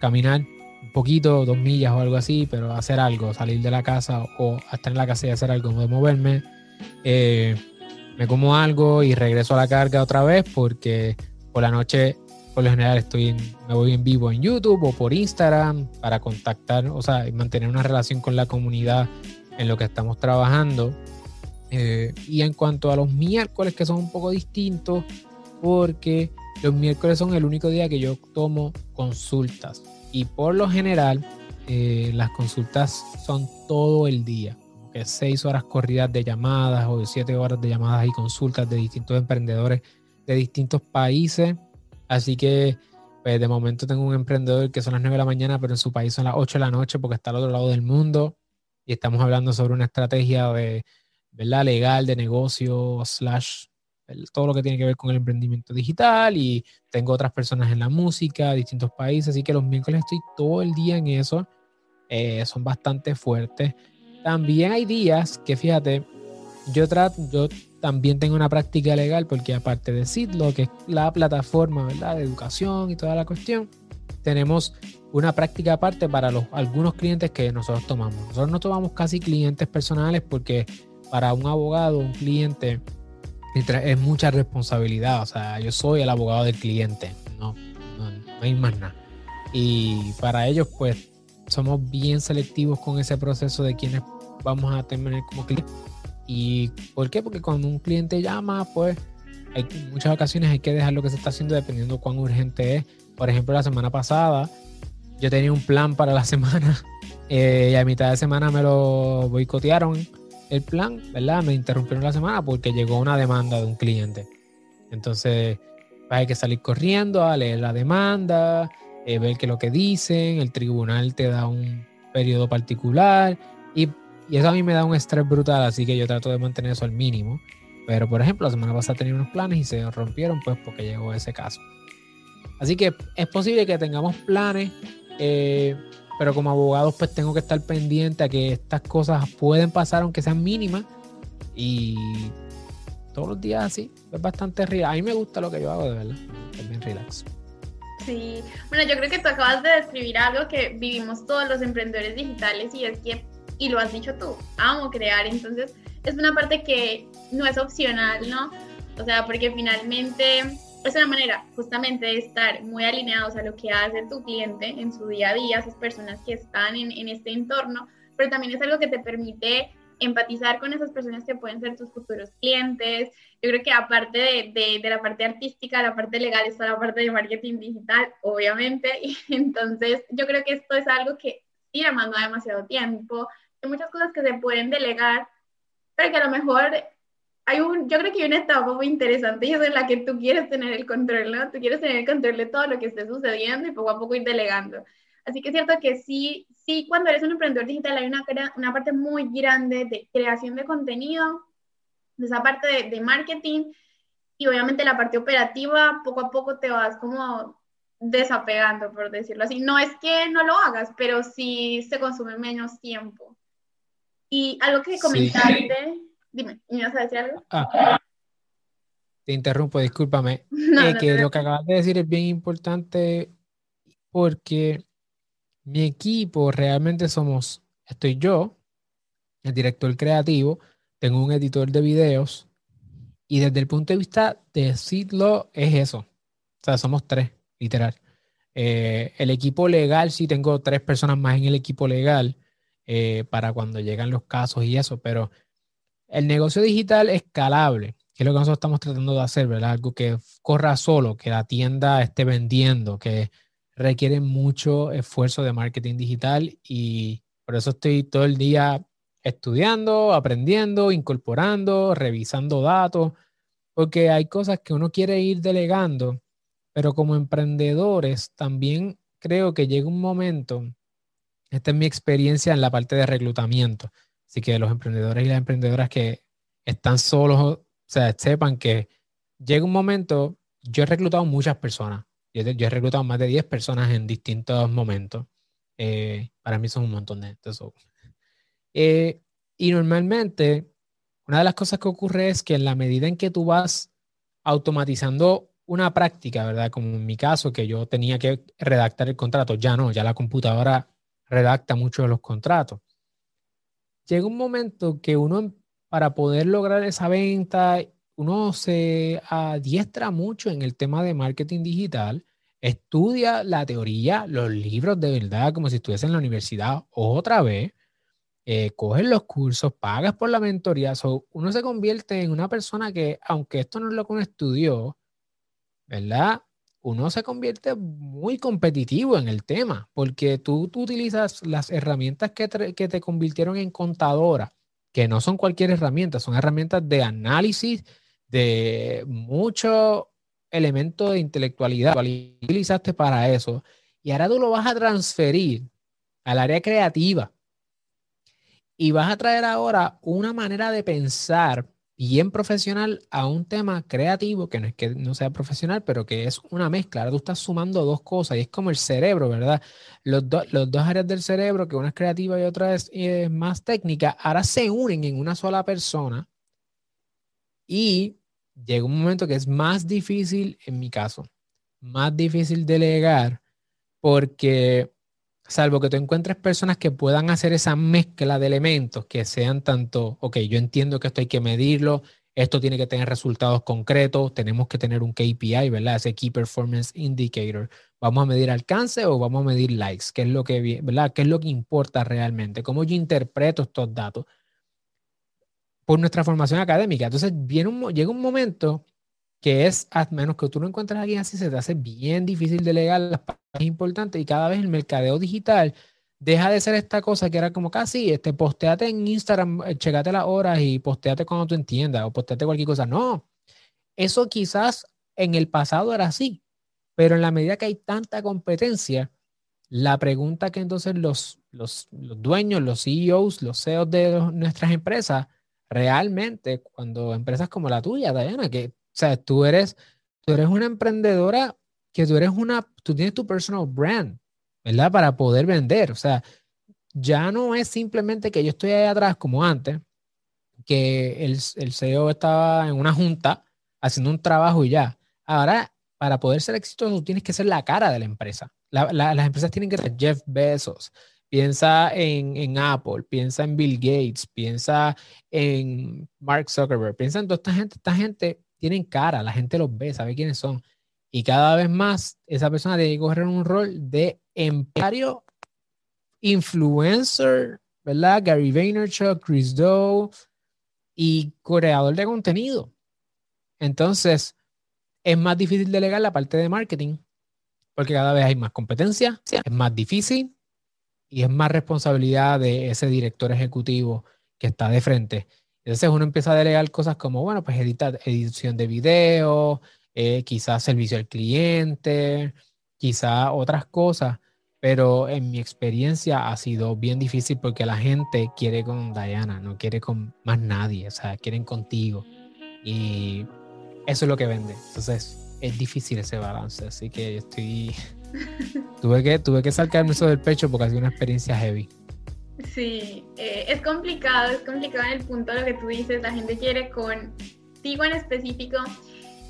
caminar un poquito, dos millas o algo así, pero hacer algo, salir de la casa o estar en la casa y hacer algo, de moverme. Eh, me como algo y regreso a la carga otra vez porque por la noche, por lo general, estoy me voy en vivo en YouTube o por Instagram para contactar, o sea, mantener una relación con la comunidad en lo que estamos trabajando. Eh, y en cuanto a los miércoles, que son un poco distintos, porque los miércoles son el único día que yo tomo consultas. Y por lo general, eh, las consultas son todo el día. Que seis horas corridas de llamadas o siete horas de llamadas y consultas de distintos emprendedores de distintos países. Así que, pues, de momento tengo un emprendedor que son las 9 de la mañana, pero en su país son las 8 de la noche porque está al otro lado del mundo. Y estamos hablando sobre una estrategia de ¿verdad? legal de negocio, slash, todo lo que tiene que ver con el emprendimiento digital y tengo otras personas en la música, distintos países, así que los miércoles estoy todo el día en eso, eh, son bastante fuertes. También hay días que, fíjate, yo, trato, yo también tengo una práctica legal porque aparte de Sidlo, que es la plataforma ¿verdad? de educación y toda la cuestión, tenemos una práctica aparte para los, algunos clientes que nosotros tomamos. Nosotros no tomamos casi clientes personales porque para un abogado, un cliente, es mucha responsabilidad. O sea, yo soy el abogado del cliente, no, no, hay más nada. Y para ellos, pues, somos bien selectivos con ese proceso de quienes vamos a tener como cliente. ¿Y por qué? Porque cuando un cliente llama, pues, hay muchas ocasiones hay que dejar lo que se está haciendo dependiendo cuán urgente es. Por ejemplo, la semana pasada yo tenía un plan para la semana eh, y a mitad de semana me lo boicotearon el plan, ¿verdad? Me interrumpieron la semana porque llegó una demanda de un cliente. Entonces, hay que salir corriendo a leer la demanda, eh, ver qué es lo que dicen, el tribunal te da un periodo particular y, eso a mí me da un estrés brutal, así que yo trato de mantener eso al mínimo. Pero, por ejemplo, la semana pasada tenía unos planes y se rompieron pues porque llegó ese caso. Así que es posible que tengamos planes eh, pero como abogados pues tengo que estar pendiente a que estas cosas pueden pasar aunque sean mínimas y todos los días así es bastante relax. A mí me gusta lo que yo hago de verdad, es bien relax. Sí, bueno, yo creo que tú acabas de describir algo que vivimos todos los emprendedores digitales y es que, y lo has dicho tú, amo crear, entonces es una parte que no es opcional, ¿no? O sea, porque finalmente es una manera justamente de estar muy alineados a lo que hace tu cliente en su día a día, esas personas que están en, en este entorno, pero también es algo que te permite empatizar con esas personas que pueden ser tus futuros clientes. Yo creo que aparte de, de, de, la parte artística, la parte legal está la parte de marketing digital, obviamente. Y entonces yo creo que esto es algo que sí demanda demasiado tiempo. Hay muchas cosas que se pueden delegar, pero que a lo mejor hay un, yo creo que hay una etapa muy interesante y es en la que tú quieres tener el control, ¿no? Tú quieres tener el control de todo lo que esté sucediendo y poco a poco ir delegando. Así que es cierto que sí, sí, cuando eres un emprendedor digital hay una, una parte muy grande de creación de contenido, de esa parte de, de marketing y obviamente la parte operativa, poco a poco te vas como desapegando, por decirlo así. No es que no lo hagas, pero sí se consume menos tiempo. Y algo que comentaste... Dime, ¿me vas a decir algo? Ah. te interrumpo, discúlpame. Eh, que lo que acabas de decir es bien importante porque mi equipo realmente somos, estoy yo, el director creativo, tengo un editor de videos y desde el punto de vista de decirlo es eso. O sea, somos tres, literal. Eh, el equipo legal, sí tengo tres personas más en el equipo legal eh, para cuando llegan los casos y eso, pero el negocio digital escalable, que es lo que nosotros estamos tratando de hacer, ¿verdad? Algo que corra solo, que la tienda esté vendiendo, que requiere mucho esfuerzo de marketing digital y por eso estoy todo el día estudiando, aprendiendo, incorporando, revisando datos, porque hay cosas que uno quiere ir delegando, pero como emprendedores también creo que llega un momento, esta es mi experiencia en la parte de reclutamiento, así que los emprendedores y las emprendedoras que están solos, o sea, sepan que llega un momento, yo he reclutado muchas personas, yo, he reclutado más de 10 personas en distintos momentos, eh, para mí son un montón de gente. Eh, y normalmente, una de las cosas que ocurre es que en la medida en que tú vas automatizando una práctica, ¿verdad? Como en mi caso, que yo tenía que redactar el contrato, ya no, ya la computadora redacta mucho de los contratos. Llega un momento que uno, para poder lograr esa venta, uno se adiestra mucho en el tema de marketing digital, estudia la teoría, los libros de verdad, como si estuviese en la universidad otra vez, eh, coges los cursos, pagas por la mentoría, uno se convierte en una persona que, aunque esto no es lo que uno estudió, ¿verdad? Uno se convierte muy competitivo en el tema, porque tú, utilizas las herramientas que te, convirtieron en contadora, que no son cualquier herramienta, son herramientas de análisis, de mucho elemento de intelectualidad. Utilizaste para eso. Y ahora tú lo vas a transferir al área creativa. Y vas a traer ahora una manera de pensar bien profesional a un tema creativo, que no es que no sea profesional, pero que es una mezcla. Ahora tú estás sumando dos cosas y es como el cerebro, ¿verdad? Los, los dos áreas del cerebro, que una es creativa y otra es, es más técnica, ahora se unen en una sola persona y llega un momento que es más difícil, en mi caso, más difícil delegar porque salvo que tú encuentres personas que puedan hacer esa mezcla de elementos que sean tanto, ok, yo entiendo que esto hay que medirlo, esto tiene que tener resultados concretos, tenemos que tener un KPI, ¿verdad? Ese Key Performance Indicator. ¿Vamos a medir alcance o vamos a medir likes? ¿Qué es lo que, ¿verdad? ¿Qué es lo que importa realmente? ¿Cómo yo interpreto estos datos? Por nuestra formación académica. Entonces, viene un, llega un momento que es, a menos que tú no encuentres a alguien así, se te hace bien difícil delegar las partes importantes y cada vez el mercadeo digital deja de ser esta cosa que era como casi, este, posteate en Instagram, eh, checate las horas y posteate cuando tú entiendas o posteate cualquier cosa. No, eso quizás en el pasado era así, pero en la medida que hay tanta competencia, la pregunta que entonces los, los, dueños, los CEOs, los CEOs de nuestras empresas, realmente, cuando empresas como la tuya, Diana, que sea, tú eres, tú eres una emprendedora que tú eres una, tú tienes tu personal brand, ¿verdad? Para poder vender. O sea, ya no es simplemente que yo estoy ahí atrás como antes, que el, el CEO estaba en una junta haciendo un trabajo y ya. Ahora, para poder ser exitoso, tienes que ser la cara de la empresa. las empresas tienen que ser Jeff Bezos. Piensa en, en, Apple, piensa en Bill Gates, piensa en Mark Zuckerberg, piensa en toda esta gente. Esta gente tienen cara, la gente los ve, sabe quiénes son. Y cada vez más esa persona tiene que correr un rol de empresario, influencer, ¿verdad? Gary Vaynerchuk, Chris Doe y creador de contenido. Entonces, es más difícil delegar la parte de marketing porque cada vez hay más competencia, es más difícil y es más responsabilidad de ese director ejecutivo que está de frente. Entonces uno empieza a delegar cosas como, bueno, pues editar, edición de video, eh, quizás servicio al cliente, quizás otras cosas, pero en mi experiencia ha sido bien difícil porque la gente quiere con Diana, no quiere con más nadie, o sea, quieren contigo. Y eso es lo que vende. Entonces es difícil ese balance, así que estoy... tuve, que, tuve que sacarme eso del pecho porque ha sido una experiencia heavy. Sí, eh, es complicado, es complicado en el punto de lo que tú dices, la gente quiere contigo en específico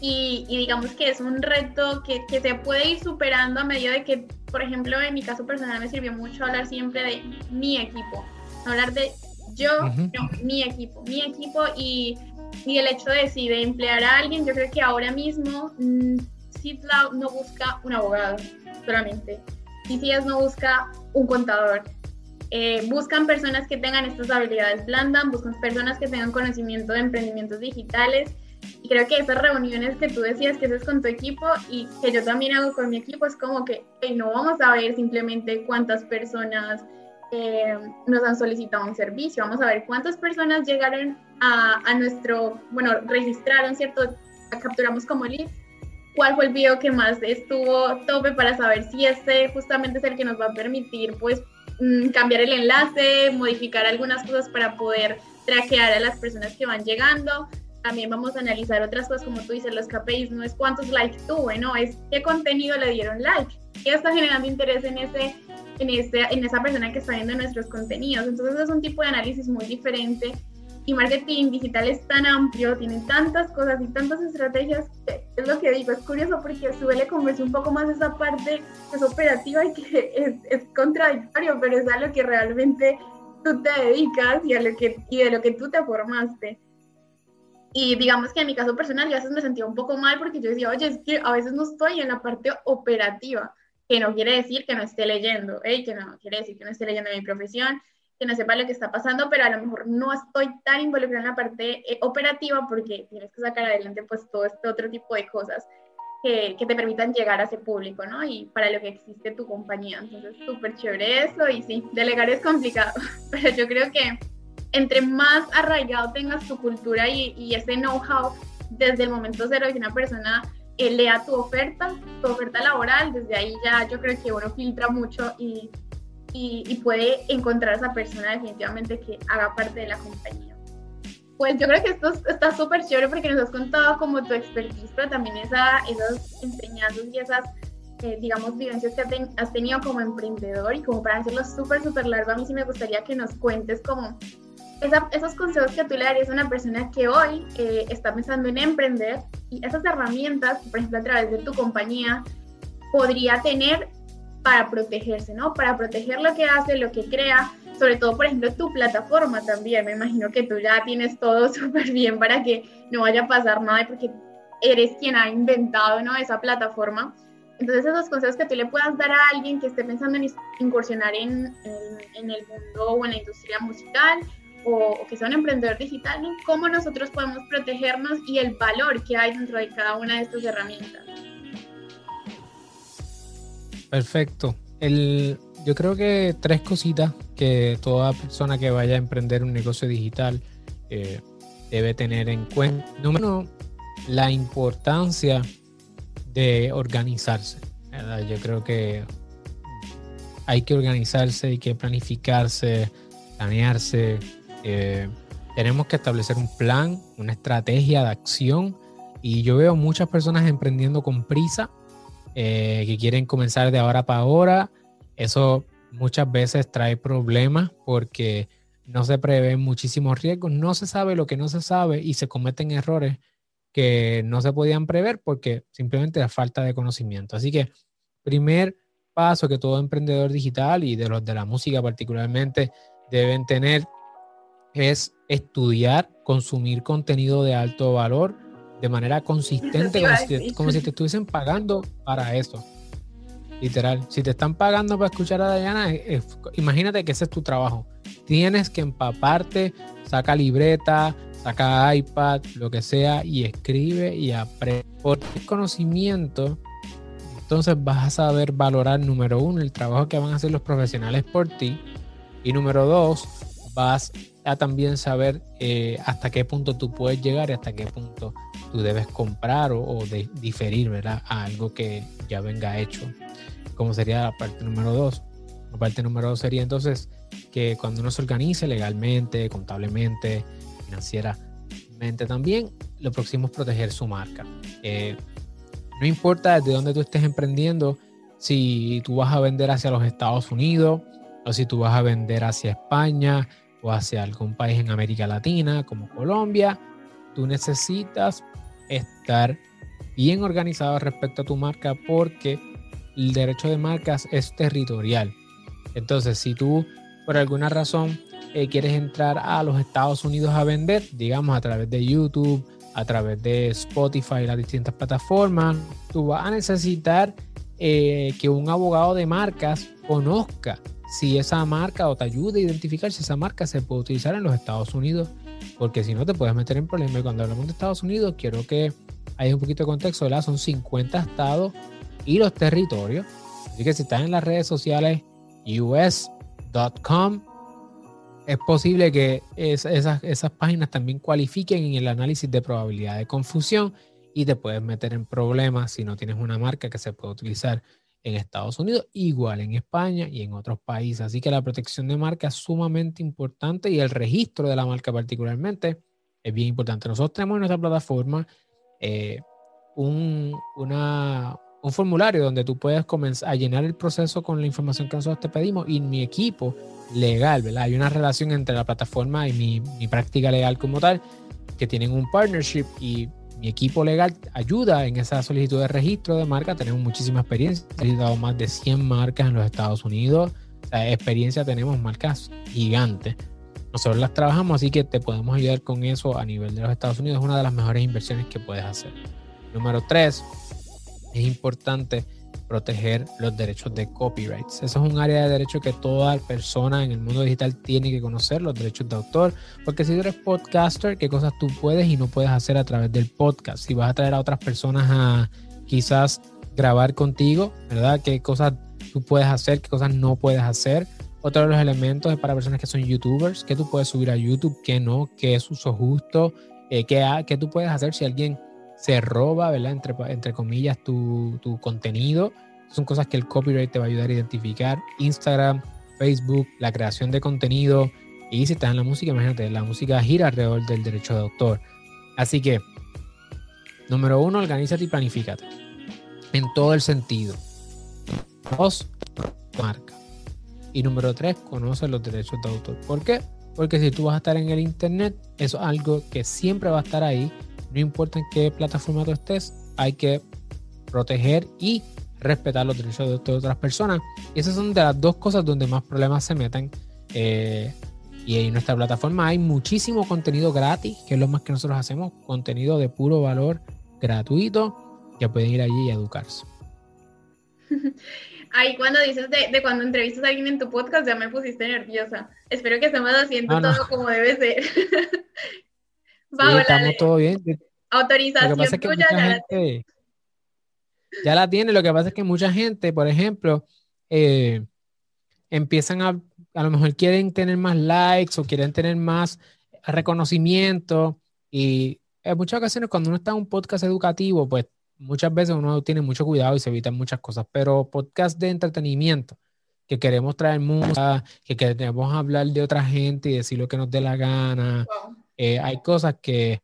y, digamos que es un reto que, que, se puede ir superando a medida de que, por ejemplo, en mi caso personal me sirvió mucho hablar siempre de mi equipo, hablar de yo, no, mi equipo, mi equipo y, y, el hecho de si de emplear a alguien, yo creo que ahora mismo mmm, no busca un abogado solamente, CCS no busca un contador, eh, buscan personas que tengan estas habilidades blandas, buscan personas que tengan conocimiento de emprendimientos digitales. Y creo que esas reuniones que tú decías que haces con tu equipo y que yo también hago con mi equipo es como que no vamos a ver simplemente cuántas personas eh, nos han solicitado un servicio, vamos a ver cuántas personas llegaron a, a nuestro, bueno, registraron cierto capturamos como lead, cuál fue el video que más estuvo tope para saber si este justamente es el que nos va a permitir pues mm, cambiar el enlace, modificar algunas cosas para poder traquear a las personas que van llegando. También vamos a analizar otras cosas como tú dices, los KPIs, no es cuántos likes tuvo, no es qué contenido le dieron like, qué está generando interés en ese en, ese, en esa persona que está viendo nuestros contenidos. Entonces es un tipo de análisis muy diferente y marketing digital es tan amplio, tiene tantas cosas y tantas estrategias, que es lo que digo, es curioso porque suele convertir un poco más esa parte que es operativa y que es, es, contradictorio, pero es a lo que realmente tú te dedicas y, a lo que, y de lo que tú te formaste. Y digamos que en mi caso personal, yo a veces me sentía un poco mal porque yo decía, oye, es que a veces no estoy en la parte operativa, que no quiere decir que no esté leyendo, ¿eh? que no quiere decir que no esté leyendo mi profesión, que no sepa lo que está pasando, pero a lo mejor no estoy tan involucrada en la parte eh, operativa porque tienes que sacar adelante pues todo este otro tipo de cosas que, que, te permitan llegar a ese público, ¿no? Y para lo que existe tu compañía. Entonces, súper chévere eso y sí, delegar es complicado, pero yo creo que entre más arraigado tengas tu cultura y, y ese know-how desde el momento cero de que una persona eh, lea tu oferta, tu oferta laboral, desde ahí ya yo creo que uno filtra mucho y y, puede encontrar a esa persona definitivamente que haga parte de la compañía. Pues yo creo que esto está súper chévere porque nos has contado como tu expertise, pero también esa, esas enseñanzas y esas, eh, digamos, vivencias que has tenido como emprendedor y como para hacerlo súper, súper largo, a mí sí me gustaría que nos cuentes como esos consejos que tú le darías a una persona que hoy eh, está pensando en emprender y esas herramientas, por ejemplo, a través de tu compañía, podría tener para protegerse, ¿no? Para proteger lo que hace, lo que crea, sobre todo, por ejemplo, tu plataforma también. Me imagino que tú ya tienes todo súper bien para que no vaya a pasar nada porque eres quien ha inventado, ¿no? Esa plataforma. Entonces, esos consejos que tú le puedas dar a alguien que esté pensando en incursionar en, en, el mundo o en la industria musical o, o, que sea un emprendedor digital, ¿no? ¿Cómo nosotros podemos protegernos y el valor que hay dentro de cada una de estas herramientas? Perfecto. El, yo creo que tres cositas que toda persona que vaya a emprender un negocio digital eh, debe tener en cuenta. Número uno, la importancia de organizarse. Yo creo que hay que organizarse, hay que planificarse, planearse. Eh, tenemos que establecer un plan, una estrategia de acción. Y yo veo muchas personas emprendiendo con prisa eh, que quieren comenzar de ahora para ahora. Eso muchas veces trae problemas porque no se prevén muchísimos riesgos, no se sabe lo que no se sabe y se cometen errores que no se podían prever porque simplemente la falta de conocimiento. Así que primer paso que todo emprendedor digital y de los de la música particularmente deben tener es estudiar, consumir contenido de alto valor, de manera consistente, como si, te estuviesen pagando para eso. Literal, si te están pagando para escuchar a Diana, imagínate que ese es tu trabajo. Tienes que empaparte, saca libreta, saca iPad, lo que sea, y escribe y aprende. Por el conocimiento, entonces vas a saber valorar, número uno, el trabajo que van a hacer los profesionales por ti. Y número dos, vas a también saber eh, hasta qué punto tú puedes llegar y hasta qué punto tú debes comprar o, diferir, ¿verdad? A algo que ya venga hecho, como sería la parte número dos. La parte número dos sería entonces que cuando uno se organice legalmente, contablemente, financieramente también, lo próximo es proteger su marca. Eh, no importa desde dónde tú estés emprendiendo, si tú vas a vender hacia los Estados Unidos o si tú vas a vender hacia España o hacia algún país en América Latina como Colombia, tú necesitas estar bien organizado respecto a tu marca porque el derecho de marcas es territorial. Entonces, si tú por alguna razón eh, quieres entrar a los Estados Unidos a vender, digamos a través de YouTube, a través de Spotify, las distintas plataformas, tú vas a necesitar eh, que un abogado de marcas conozca si esa marca o te ayude a identificar si esa marca se puede utilizar en los Estados Unidos porque si no te puedes meter en problemas. Y cuando hablamos de Estados Unidos, quiero que haya un poquito de contexto. Son 50 estados y los territorios. Así que si estás en las redes sociales us.com, es posible que esas, esas páginas también cualifiquen en el análisis de probabilidad de confusión y te puedes meter en problemas si no tienes una marca que se puede utilizar en Estados Unidos, igual en España y en otros países. Así que la protección de marca es sumamente importante y el registro de la marca particularmente es bien importante. Nosotros tenemos en nuestra plataforma eh, un, formulario donde tú puedes comenzar a llenar el proceso con la información que nosotros te pedimos y mi equipo legal, ¿verdad? Hay una relación entre la plataforma y mi, mi práctica legal como tal, que tienen un partnership y mi equipo legal ayuda en esa solicitud de registro de marca. Tenemos muchísima experiencia. He dado más de 100 marcas en los Estados Unidos. Experiencia tenemos marcas gigantes. Nosotros las trabajamos, así que te podemos ayudar con eso a nivel de los Estados Unidos. Es una de las mejores inversiones que puedes hacer. Número 3, es importante proteger los derechos de copyrights. Eso es un área de derecho que toda persona en el mundo digital tiene que conocer, los derechos de autor, porque si eres podcaster, qué cosas tú puedes y no puedes hacer a través del podcast. Si vas a traer a otras personas a quizás grabar contigo, ¿verdad? ¿Qué cosas tú puedes hacer, qué cosas no puedes hacer? Otro de los elementos es para personas que son youtubers, qué tú puedes subir a YouTube, qué no, qué es uso justo, eh, qué, qué tú puedes hacer si alguien se roba, ¿verdad? Entre, entre comillas, tu, tu, contenido. Son cosas que el copyright te va a ayudar a identificar. Instagram, Facebook, la creación de contenido. Y si estás en la música, imagínate, la música gira alrededor del derecho de autor. Así que, número uno, organízate y planifícate. En todo el sentido. Dos, marca. Y número tres, conoce los derechos de autor. ¿Por qué? Porque si tú vas a estar en el Internet, eso es algo que siempre va a estar ahí no importa en qué plataforma tú estés, hay que proteger y respetar los derechos de otras personas. Y esas son de las dos cosas donde más problemas se meten. Eh, y en nuestra plataforma hay muchísimo contenido gratis, que es lo más que nosotros hacemos, contenido de puro valor gratuito, que pueden ir allí y educarse. Ahí cuando dices de, cuando entrevistas a alguien en tu podcast ya me pusiste nerviosa. Espero que estemos haciendo todo como debe ser. sí, estamos todo bien. Autorización tuya ya la tiene. Lo que pasa es que mucha gente, por ejemplo, eh, empiezan a, a lo mejor quieren tener más likes o quieren tener más reconocimiento y en muchas ocasiones cuando uno está en un podcast educativo, pues muchas veces uno tiene mucho cuidado y se evitan muchas cosas, pero podcast de entretenimiento, que queremos traer música, que queremos hablar de otra gente y decir lo que nos dé la gana, eh, hay cosas que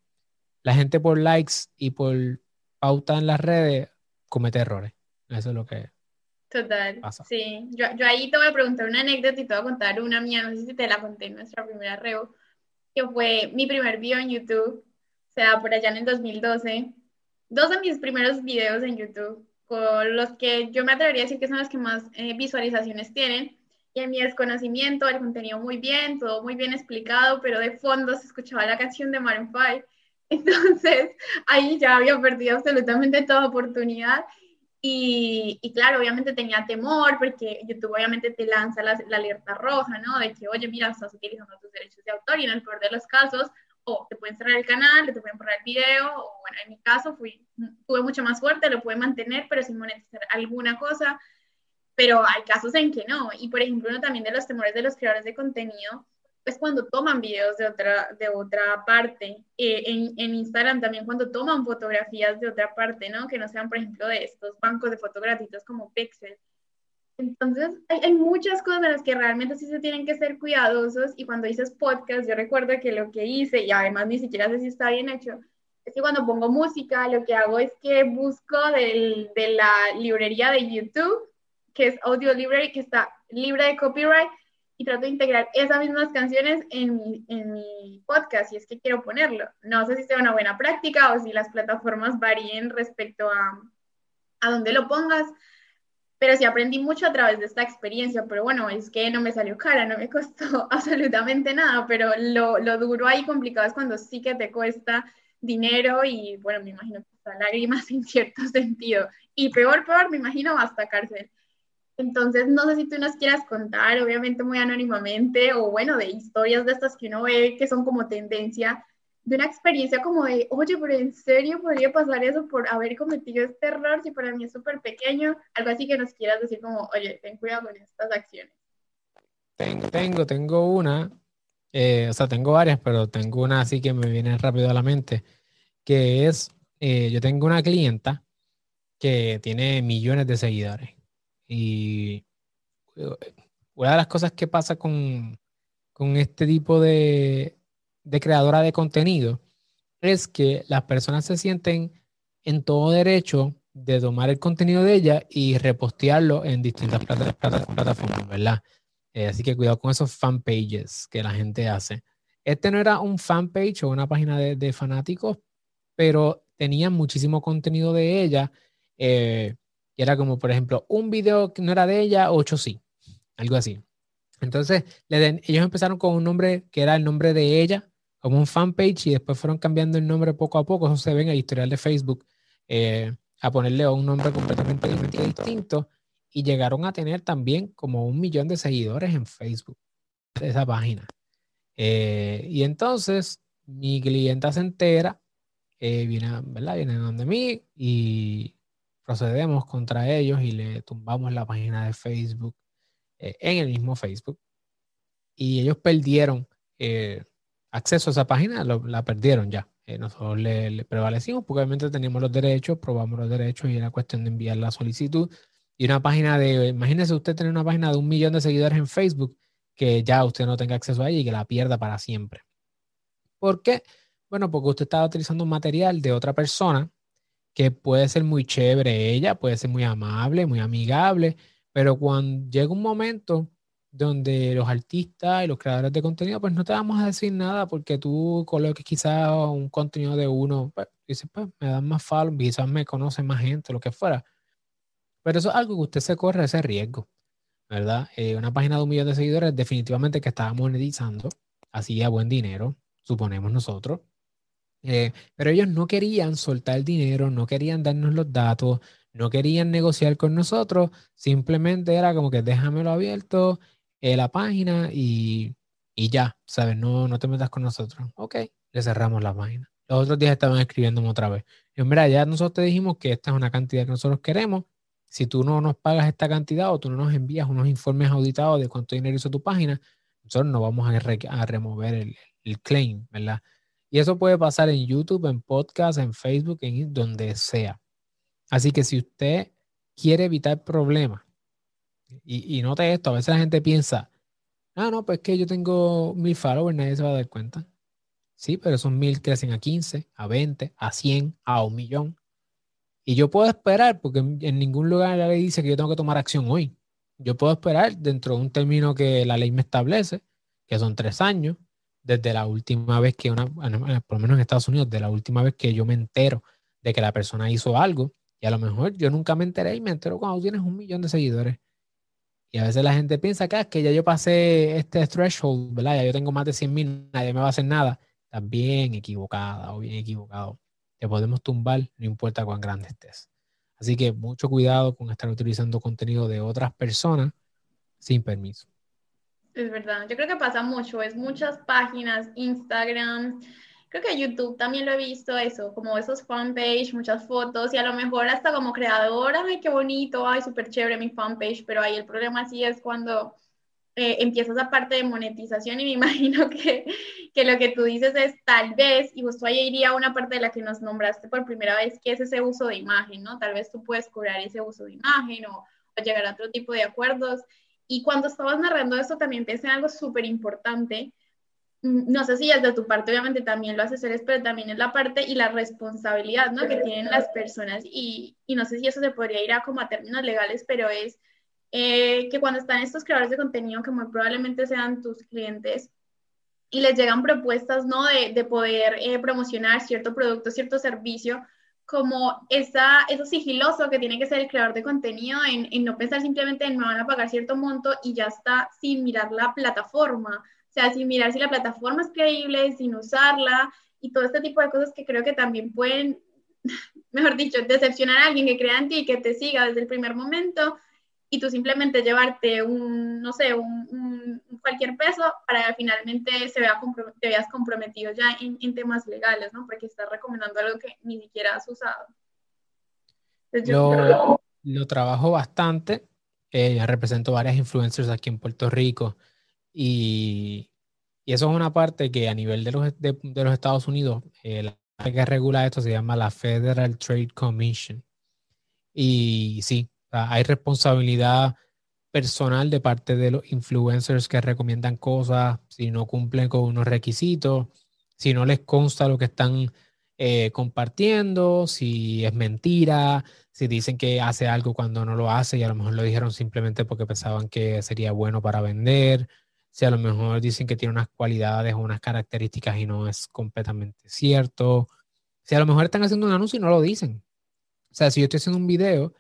la gente por likes y por pauta en las redes comete errores. Eso es lo que Total. Sí, yo, yo, ahí te voy a preguntar una anécdota y te voy a contar una mía, no sé si te la conté en nuestra primera reo, que fue mi primer video en YouTube, o sea, por allá en el 2012. Dos de mis primeros videos en YouTube, con los que yo me atrevería a decir que son los que más eh, visualizaciones tienen, y en mi desconocimiento, el contenido muy bien, todo muy bien explicado, pero de fondo se escuchaba la canción de Maroon 5. Entonces, ahí ya había perdido absolutamente toda oportunidad. Y, y, claro, obviamente tenía temor porque YouTube obviamente te lanza la, la, alerta roja, ¿no? De que, oye, mira, estás utilizando tus derechos de autor y en el peor de los casos, o te pueden cerrar el canal, te pueden borrar el video, o bueno, en mi caso fui, tuve mucho más suerte, lo pude mantener, pero sin monetizar alguna cosa pero hay casos en que no. Y por ejemplo, uno también de los temores de los creadores de contenido es cuando toman videos de otra, de otra parte. Eh, en, en, Instagram también cuando toman fotografías de otra parte, ¿no? Que no sean, por ejemplo, de estos bancos de fotos como Pixel. Entonces, hay, hay, muchas cosas en las que realmente sí se tienen que ser cuidadosos. Y cuando dices podcast, yo recuerdo que lo que hice, y además ni siquiera sé si está bien hecho, es que cuando pongo música, lo que hago es que busco del, de la librería de YouTube que es Audio Library, que está libre de copyright, y trato de integrar esas mismas canciones en mi, en mi podcast, y es que quiero ponerlo. No sé si sea una buena práctica o si las plataformas varíen respecto a, a dónde lo pongas, pero sí aprendí mucho a través de esta experiencia, pero bueno, es que no me salió cara, no me costó absolutamente nada, pero lo, lo duro ahí complicado es cuando sí que te cuesta dinero y bueno, me imagino que hasta lágrimas en cierto sentido. Y peor, peor, me imagino hasta cárcel. Entonces, no sé si tú nos quieras contar, obviamente muy anónimamente, o bueno, de historias de estas que uno ve que son como tendencia, de una experiencia como de, oye, pero en serio podría pasar eso por haber cometido este error, si para mí es súper pequeño, algo así que nos quieras decir como, oye, ten cuidado con estas acciones. Tengo, tengo, una, eh, o sea, tengo varias, pero tengo una así que me viene rápido a la mente, que es eh, yo tengo una clienta que tiene millones de seguidores y eh, una de las cosas que pasa con, con este tipo de, de creadora de contenido es que las personas se sienten en todo derecho de tomar el contenido de ella y repostearlo en distintas plataformas, ¿verdad? Eh, así que cuidado con esos fanpages que la gente hace. Este no era un fanpage o una página de, fanáticos, pero tenía muchísimo contenido de ella. Eh, y era como, por ejemplo, un video que no era de ella, ocho sí, algo así. Entonces, ellos empezaron con un nombre que era el nombre de ella, como un fanpage, y después fueron cambiando el nombre poco a poco. Eso se ve en el historial de Facebook, eh, a ponerle un nombre completamente distinto. Y llegaron a tener también como un millón de seguidores en Facebook, de esa página. Eh, y entonces, mi clienta se entera, eh, viene, ¿verdad? Viene donde mí y procedemos contra ellos y le tumbamos la página de Facebook eh, en el mismo Facebook. Y ellos perdieron eh, acceso a esa página, la perdieron ya. Eh, nosotros le, prevalecimos porque obviamente teníamos los derechos, probamos los derechos y era cuestión de enviar la solicitud. Y una página de, imagínese usted tener una página de un millón de seguidores en Facebook que ya usted no tenga acceso a ella y que la pierda para siempre. ¿Por qué? Bueno, porque usted estaba utilizando material de otra persona que puede ser muy chévere ella, puede ser muy amable, muy amigable, pero cuando llega un momento donde los artistas y los creadores de contenido, pues no te vamos a decir nada porque tú coloques quizás un contenido de uno, pues dices, pues me dan más follow, quizás me conoce más gente, lo que fuera. Pero eso es algo que usted se corre ese riesgo, ¿verdad? Eh, una página de un millón de seguidores definitivamente que estaba monetizando, hacía buen dinero, suponemos nosotros. Eh, pero ellos no querían soltar dinero, no querían darnos los datos, no querían negociar con nosotros, simplemente era como que déjamelo abierto en la página y, ya, ¿sabes? No, no te metas con nosotros. Ok, le cerramos la página. Los otros días estaban escribiéndome otra vez. Y mira, ya nosotros te dijimos que esta es una cantidad que nosotros queremos. Si tú no nos pagas esta cantidad o tú no nos envías unos informes auditados de cuánto dinero hizo tu página, nosotros no vamos a, remover el, el claim, ¿verdad? Y eso puede pasar en YouTube, en podcast, en Facebook, en donde sea. Así que si usted quiere evitar problemas, y, note esto, a veces la gente piensa, ah, no, pues que yo tengo mil followers, nadie se va a dar cuenta. Sí, pero esos mil crecen a 15, a 20, a 100, a un millón. Y yo puedo esperar, porque en, ningún lugar la ley dice que yo tengo que tomar acción hoy. Yo puedo esperar dentro de un término que la ley me establece, que son tres años, desde la última vez que una, por lo menos en Estados Unidos, de la última vez que yo me entero de que la persona hizo algo, y a lo mejor yo nunca me enteré y me entero cuando tienes un millón de seguidores. Y a veces la gente piensa que, ah, que ya yo pasé este threshold, ¿verdad? Ya yo tengo más de 100 mil, nadie me va a hacer nada. Estás bien equivocada o bien equivocado. Te podemos tumbar, no importa cuán grande estés. Así que mucho cuidado con estar utilizando contenido de otras personas sin permiso. Es verdad, yo creo que pasa mucho, es muchas páginas, Instagram, creo que YouTube también lo he visto eso, como esos fanpage, muchas fotos y a lo mejor hasta como creadora, ay, qué bonito, ay, súper chévere mi fanpage, pero ahí el problema sí es cuando eh, empieza esa parte de monetización y me imagino que, que, lo que tú dices es tal vez, y justo ahí iría una parte de la que nos nombraste por primera vez, que es ese uso de imagen, ¿no? Tal vez tú puedes cobrar ese uso de imagen o llegar a otro tipo de acuerdos y cuando estabas narrando esto también pensé en algo súper importante. Mm, no sé si es de tu parte, obviamente también lo haces eres, pero también es la parte y la responsabilidad ¿no? que tienen las personas. Y, y, no sé si eso se podría ir a como a términos legales, pero es eh, que cuando están estos creadores de contenido, que muy probablemente sean tus clientes, y les llegan propuestas ¿no? de, de poder eh, promocionar cierto producto, cierto servicio, como esa, eso sigiloso que tiene que ser el creador de contenido en, en, no pensar simplemente en me van a pagar cierto monto y ya está sin mirar la plataforma, o sea, sin mirar si la plataforma es creíble, sin usarla y todo este tipo de cosas que creo que también pueden, mejor dicho, decepcionar a alguien que crea en ti y que te siga desde el primer momento y tú simplemente llevarte un, no sé, un, cualquier peso para que finalmente se vea te veas comprometido ya en, en, temas legales, ¿no? Porque estás recomendando algo que ni siquiera has usado. lo, lo, trabajo bastante. Eh, represento varias influencers aquí en Puerto Rico y, y, eso es una parte que a nivel de los, de, de los Estados Unidos eh, que regula esto se llama la Federal Trade Commission. Y sí, hay responsabilidad personal de parte de los influencers que recomiendan cosas si no cumplen con unos requisitos, si no les consta lo que están eh, compartiendo, si es mentira, si dicen que hace algo cuando no lo hace y a lo mejor lo dijeron simplemente porque pensaban que sería bueno para vender, si a lo mejor dicen que tiene unas cualidades o unas características y no es completamente cierto, si a lo mejor están haciendo un anuncio y no lo dicen. O sea, si yo estoy haciendo un video,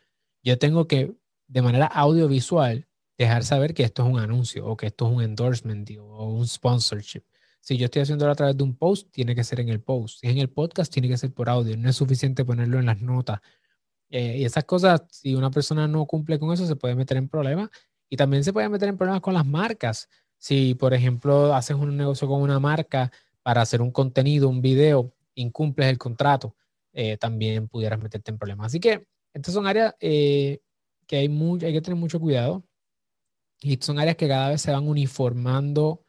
yo tengo que de manera audiovisual dejar saber que esto es un anuncio o que esto es un endorsement o un sponsorship. Si yo estoy haciéndolo a través de un post, tiene que ser en el post. Si es en el podcast, tiene que ser por audio. No es suficiente ponerlo en las notas. Eh, y esas cosas, si una persona no cumple con eso, se puede meter en problemas. Y también se puede meter en problemas con las marcas. Si, por ejemplo, haces un negocio con una marca para hacer un contenido, un video, incumples el contrato, eh, también pudieras meterte en problemas. Así que estas son áreas eh, que hay, hay que tener mucho cuidado. Y son áreas que cada vez se van uniformando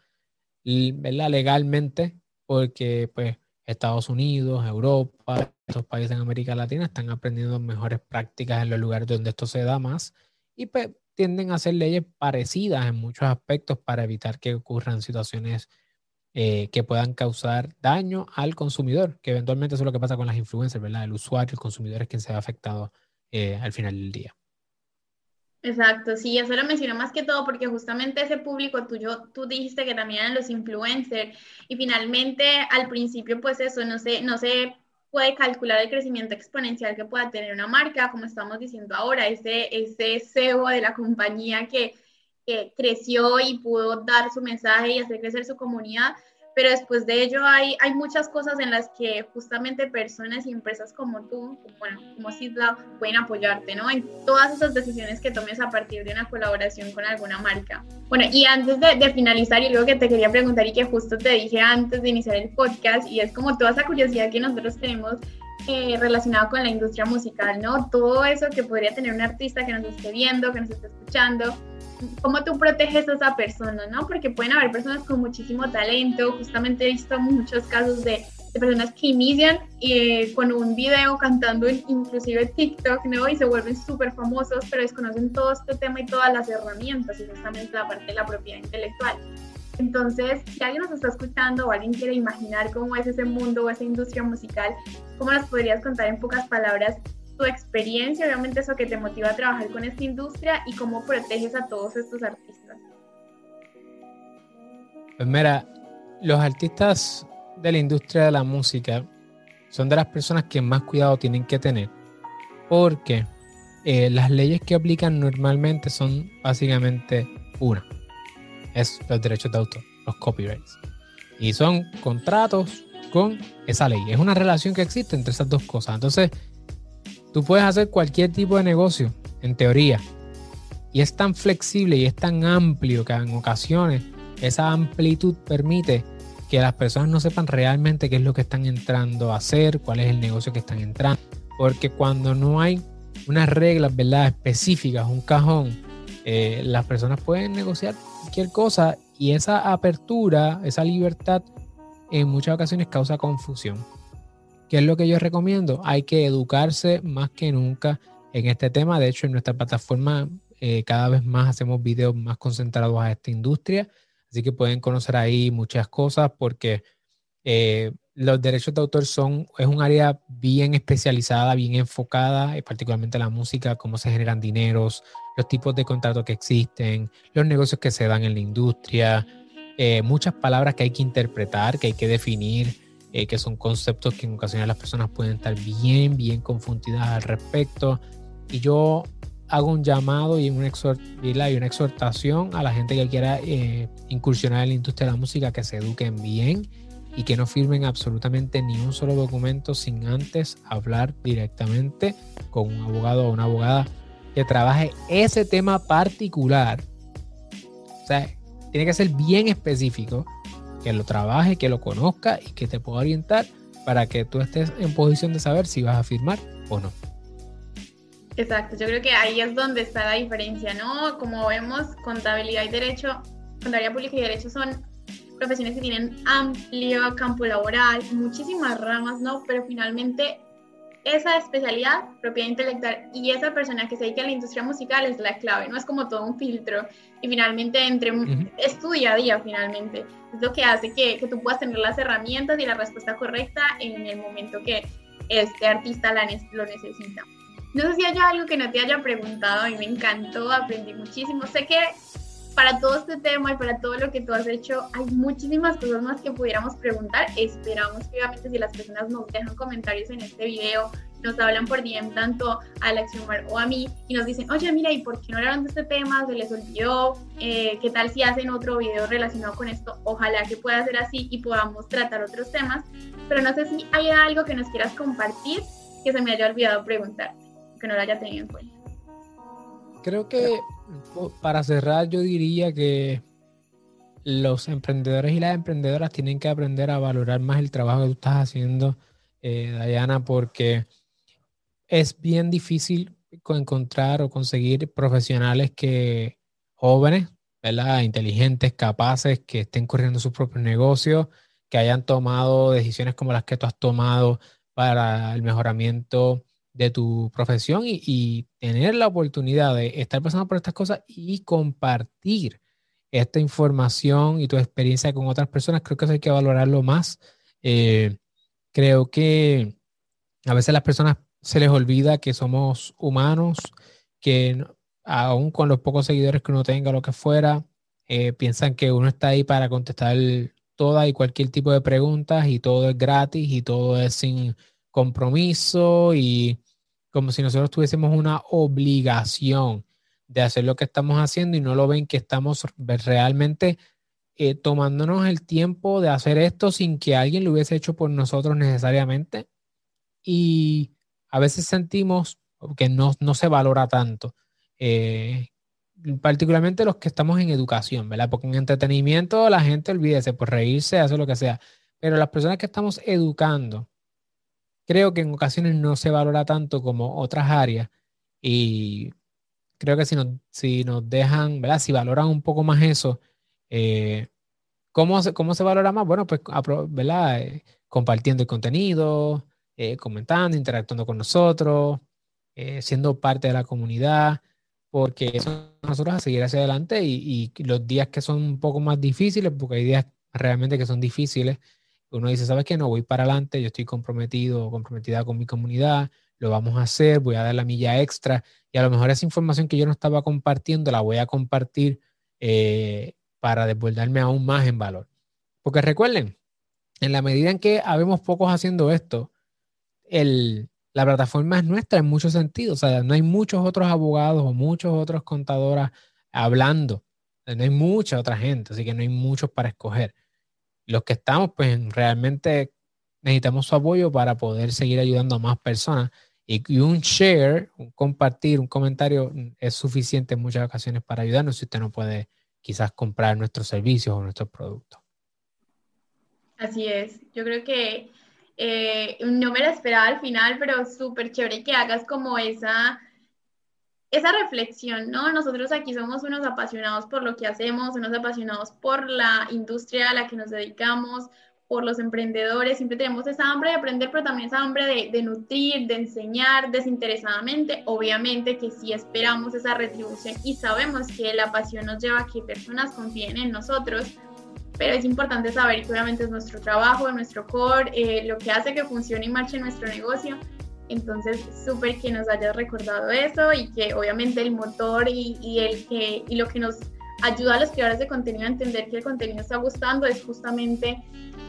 ¿verdad? legalmente, porque pues Estados Unidos, Europa, estos países en América Latina están aprendiendo mejores prácticas en los lugares donde esto se da más y pues tienden a hacer leyes parecidas en muchos aspectos para evitar que ocurran situaciones eh, que puedan causar daño al consumidor, que eventualmente eso es lo que pasa con las influencers, ¿verdad? El usuario, el consumidor es quien se ve afectado eh, al final del día. Exacto, sí, eso lo menciono más que todo porque justamente ese público tuyo, tú dijiste que también eran los influencers y finalmente al principio pues eso no se, no se puede calcular el crecimiento exponencial que pueda tener una marca, como estamos diciendo ahora, ese, ese CEO de la compañía que, que creció y pudo dar su mensaje y hacer crecer su comunidad, pero después de ello hay, hay muchas cosas en las que justamente personas y empresas como tú, bueno, como Sidla, pueden apoyarte, ¿no? En todas esas decisiones que tomes a partir de una colaboración con alguna marca. Bueno, y antes de, de finalizar, y luego que te quería preguntar y que justo te dije antes de iniciar el podcast, y es como toda esa curiosidad que nosotros tenemos eh, relacionado con la industria musical, ¿no? Todo eso que podría tener un artista que nos esté viendo, que nos esté escuchando, cómo tú proteges a esa persona, ¿no? Porque pueden haber personas con muchísimo talento, justamente he visto muchos casos de, personas que inician eh, con un video cantando inclusive TikTok, ¿no? Y se vuelven súper famosos, pero desconocen todo este tema y todas las herramientas y justamente la parte de la propiedad intelectual. Entonces, si alguien nos está escuchando o alguien quiere imaginar cómo es ese mundo o esa industria musical, ¿cómo nos podrías contar en pocas palabras tu experiencia, obviamente eso que te motiva a trabajar con esta industria y cómo proteges a todos estos artistas. Pues mira, los artistas de la industria de la música son de las personas que más cuidado tienen que tener porque eh, las leyes que aplican normalmente son básicamente una, es los derechos de autor, los copyrights. Y son contratos con esa ley. Es una relación que existe entre esas dos cosas. Entonces, Tú puedes hacer cualquier tipo de negocio, en teoría. Y es tan flexible y es tan amplio que en ocasiones esa amplitud permite que las personas no sepan realmente qué es lo que están entrando a hacer, cuál es el negocio que están entrando. Porque cuando no hay unas reglas ¿verdad? específicas, un cajón, eh, las personas pueden negociar cualquier cosa y esa apertura, esa libertad, en muchas ocasiones causa confusión. ¿Qué es lo que yo recomiendo? Hay que educarse más que nunca en este tema. De hecho, en nuestra plataforma eh, cada vez más hacemos videos más concentrados a esta industria. Así que pueden conocer ahí muchas cosas porque eh, los derechos de autor son, es un área bien especializada, bien enfocada, eh, particularmente la música, cómo se generan dineros, los tipos de contratos que existen, los negocios que se dan en la industria, muchas palabras que hay que interpretar, que hay que definir. Eh, que son conceptos que en ocasiones las personas pueden estar bien, bien confundidas al respecto. Y yo hago un llamado y una exhortación a la gente que quiera eh, incursionar en la industria de la música que se eduquen bien y que no firmen absolutamente ni un solo documento sin antes hablar directamente con un abogado o una abogada que trabaje ese tema particular. O sea, tiene que ser bien específico que lo trabaje, que lo conozca y que te pueda orientar para que tú estés en posición de saber si vas a firmar o no. Exacto, yo creo que ahí es donde está la diferencia, ¿no? Como vemos, contabilidad y derecho, contabilidad pública y derecho son profesiones que tienen amplio campo laboral, muchísimas ramas, ¿no? Pero finalmente esa especialidad, propiedad intelectual, y esa persona que se dedica a la industria musical es la clave, ¿no? Es como todo un filtro y finalmente entre, es tu día a día finalmente, es lo que hace que, que, tú puedas tener las herramientas y la respuesta correcta en el momento que este artista la, lo necesita. No sé si hay algo que no te haya preguntado, a mí me encantó, aprendí muchísimo, sé que para todo este tema y para todo lo que tú has hecho, hay muchísimas cosas más que pudiéramos preguntar. Esperamos que obviamente si las personas nos dejan comentarios en este video, nos hablan por DM tanto a Alex Omar o a mí y nos dicen, oye, mira, ¿y por qué no hablaron de este tema? ¿Se les olvidó? Eh, ¿Qué tal si hacen otro video relacionado con esto? Ojalá que pueda ser así y podamos tratar otros temas. Pero no sé si hay algo que nos quieras compartir que se me haya olvidado preguntarte, que no lo haya tenido en cuenta. Creo que para cerrar, yo diría que los emprendedores y las emprendedoras tienen que aprender a valorar más el trabajo que tú estás haciendo, eh, Diana, porque es bien difícil encontrar o conseguir profesionales que jóvenes, ¿verdad? inteligentes, capaces, que estén corriendo sus propios negocios, que hayan tomado decisiones como las que tú has tomado para el mejoramiento de tu profesión y, tener la oportunidad de estar pasando por estas cosas y compartir esta información y tu experiencia con otras personas, creo que eso hay que valorarlo más. Eh, creo que a veces las personas se les olvida que somos humanos, que aún con los pocos seguidores que uno tenga, lo que fuera, eh, piensan que uno está ahí para contestar toda y cualquier tipo de preguntas y todo es gratis y todo es sin compromiso y como si nosotros tuviésemos una obligación de hacer lo que estamos haciendo y no lo ven que estamos realmente eh, tomándonos el tiempo de hacer esto sin que alguien lo hubiese hecho por nosotros necesariamente. Y a veces sentimos que no, se valora tanto, eh, particularmente los que estamos en educación, ¿verdad? Porque en entretenimiento la gente olvídese por reírse, hace lo que sea, pero las personas que estamos educando, creo que en ocasiones no se valora tanto como otras áreas y creo que si nos, si nos dejan, ¿verdad? Si valoran un poco más eso, eh, ¿cómo, se, ¿cómo se valora más? Bueno, pues, ¿verdad? Eh, compartiendo el contenido, eh, comentando, interactuando con nosotros, siendo parte de la comunidad, porque eso nosotros a seguir hacia adelante y, y los días que son un poco más difíciles, porque hay días realmente que son difíciles, uno dice, ¿sabes qué? No voy para adelante, yo estoy comprometido comprometida con mi comunidad, lo vamos a hacer, voy a dar la milla extra y a lo mejor esa información que yo no estaba compartiendo la voy a compartir eh, para desbordarme aún más en valor. Porque recuerden, en la medida en que habemos pocos haciendo esto, la plataforma es nuestra en muchos sentidos. O sea, no hay muchos otros abogados o muchos otros contadoras hablando. No hay mucha otra gente, así que no hay muchos para escoger los que estamos, pues realmente necesitamos su apoyo para poder seguir ayudando a más personas. Y, un share, un compartir, un comentario es suficiente en muchas ocasiones para ayudarnos si usted no puede quizás comprar nuestros servicios o nuestros productos. Así es, yo creo que eh, no me lo esperaba al final, pero súper chévere que hagas como esa esa reflexión, ¿no? Nosotros aquí somos unos apasionados por lo que hacemos, unos apasionados por la industria a la que nos dedicamos, por los emprendedores, siempre tenemos esa hambre de aprender, pero también esa hambre de, nutrir, de enseñar desinteresadamente. Obviamente que sí esperamos esa retribución y sabemos que la pasión nos lleva a que personas confíen en nosotros, pero es importante saber que obviamente es nuestro trabajo, nuestro core, eh, lo que hace que funcione y marche nuestro negocio entonces, súper que nos hayas recordado eso y que obviamente el motor y, el que, y lo que nos ayuda a los creadores de contenido a entender que el contenido está gustando es justamente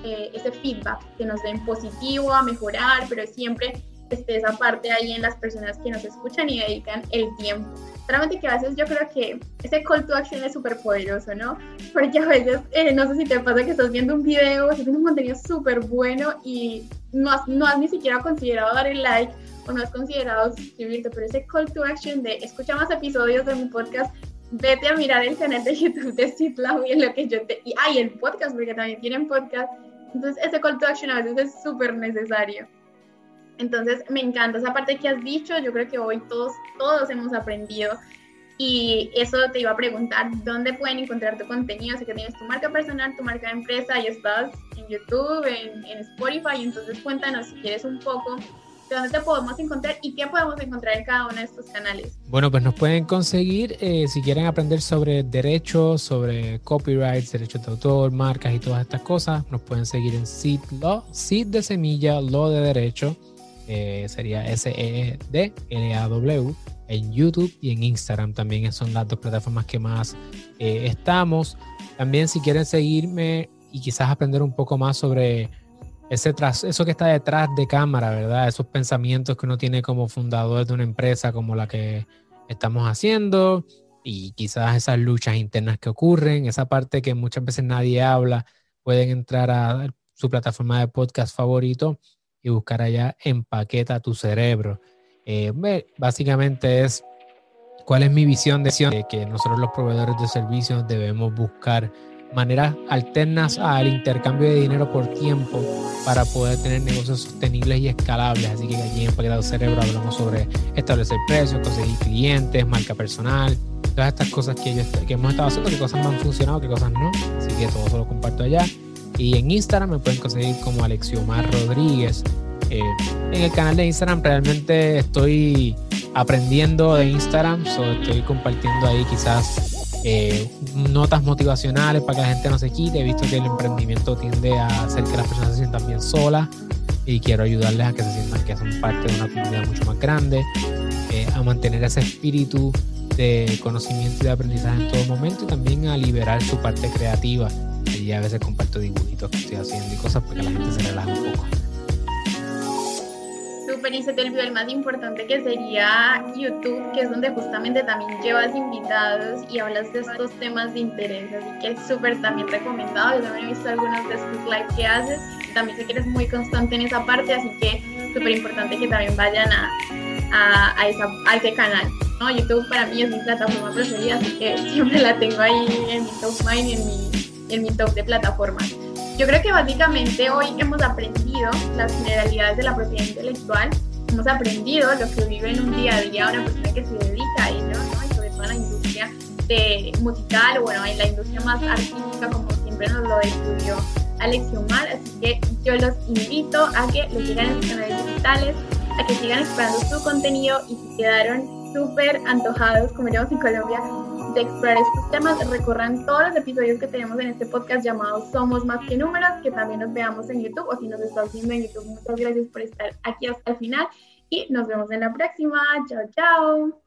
eh, ese feedback que nos den positivo, a mejorar, pero siempre esté esa parte ahí en las personas que nos escuchan y dedican el tiempo. Realmente que a veces yo creo que ese call to action es súper poderoso, ¿no? Porque a veces, eh, no sé si te pasa que estás viendo un video, estás viendo un contenido súper bueno y no has, ni siquiera considerado dar el like o no has considerado suscribirte, pero ese call to action de escucha más episodios de mi podcast, vete a mirar el canal de YouTube de Citlau y en lo que yo te... Y hay el podcast, porque también tienen podcast. Entonces ese call to action a veces es súper necesario. Entonces, me encanta esa parte que has dicho. Yo creo que hoy todos, todos hemos aprendido Y eso te iba a preguntar, ¿dónde pueden encontrar tu contenido? Sé que tienes tu marca personal, tu marca de empresa y estás en YouTube, en, Spotify, entonces cuéntanos si quieres un poco dónde te podemos encontrar y qué podemos encontrar en cada uno de estos canales. Bueno, pues nos pueden conseguir eh, si quieren aprender sobre derechos, sobre copyrights, derechos de autor, marcas y todas estas cosas. Nos pueden seguir en Seed Law, Seed de semilla, Law de derecho, eh, sería S-E-D-L-A-W, en YouTube y en Instagram también son las dos plataformas que más eh, estamos. También si quieren seguirme y quizás aprender un poco más sobre ese tras, eso que está detrás de cámara, ¿verdad? Esos pensamientos que uno tiene como fundador de una empresa como la que estamos haciendo y quizás esas luchas internas que ocurren, esa parte que muchas veces nadie habla, pueden entrar a su plataforma de podcast favorito y buscar allá Empaqueta tu cerebro. Eh, básicamente es cuál es mi visión de que nosotros los proveedores de servicios debemos buscar maneras alternas al intercambio de dinero por tiempo para poder tener negocios sostenibles y escalables. Así que allí en Paquetado Cerebro hablamos sobre establecer precios, conseguir clientes, marca personal, todas estas cosas que, que hemos estado haciendo, qué cosas me han funcionado, qué cosas no. Así que todo eso lo comparto allá. Y en Instagram me pueden conseguir como Alexiomar Rodríguez. Eh, en el canal de Instagram realmente estoy aprendiendo de Instagram, so estoy compartiendo ahí quizás eh, notas motivacionales para que la gente no se quite. He visto que el emprendimiento tiende a hacer que las personas se sientan bien solas y quiero ayudarles a que se sientan que son parte de una comunidad mucho más grande, eh, a mantener ese espíritu de conocimiento y de aprendizaje en todo momento y también a liberar su parte creativa. Y a veces comparto dibujitos que estoy haciendo y cosas para que la gente se relaje un poco y se te olvidó el más importante que sería YouTube, que es donde justamente también llevas invitados y hablas de estos temas de interés. Así que es súper también recomendado. Yo también he visto algunos de estos live que haces. También sé que eres muy constante en esa parte, así que súper importante que también vayan a, a, a, esa, a ese canal. ¿no? YouTube para mí es mi plataforma preferida, así que siempre la tengo ahí en mi top mind y en mi, en mi top de plataformas. Yo creo que básicamente hoy hemos aprendido las generalidades de la propiedad intelectual, hemos aprendido lo que vive en un día a día una persona que se dedica a ello, ¿no? y sobre todo en la industria de musical, o bueno, en la industria más artística, como siempre nos lo descubrió Alex Omar. Así que yo los invito a que lo sigan en sus canales digitales, a que sigan explorando su contenido y si quedaron súper antojados, como llamamos en Colombia, de explorar estos temas, recorran todos los episodios que tenemos en este podcast llamado Somos Más que Números, que también nos veamos en YouTube o si nos estás viendo en YouTube, muchas gracias por estar aquí hasta el final y nos vemos en la próxima. Chao, chao.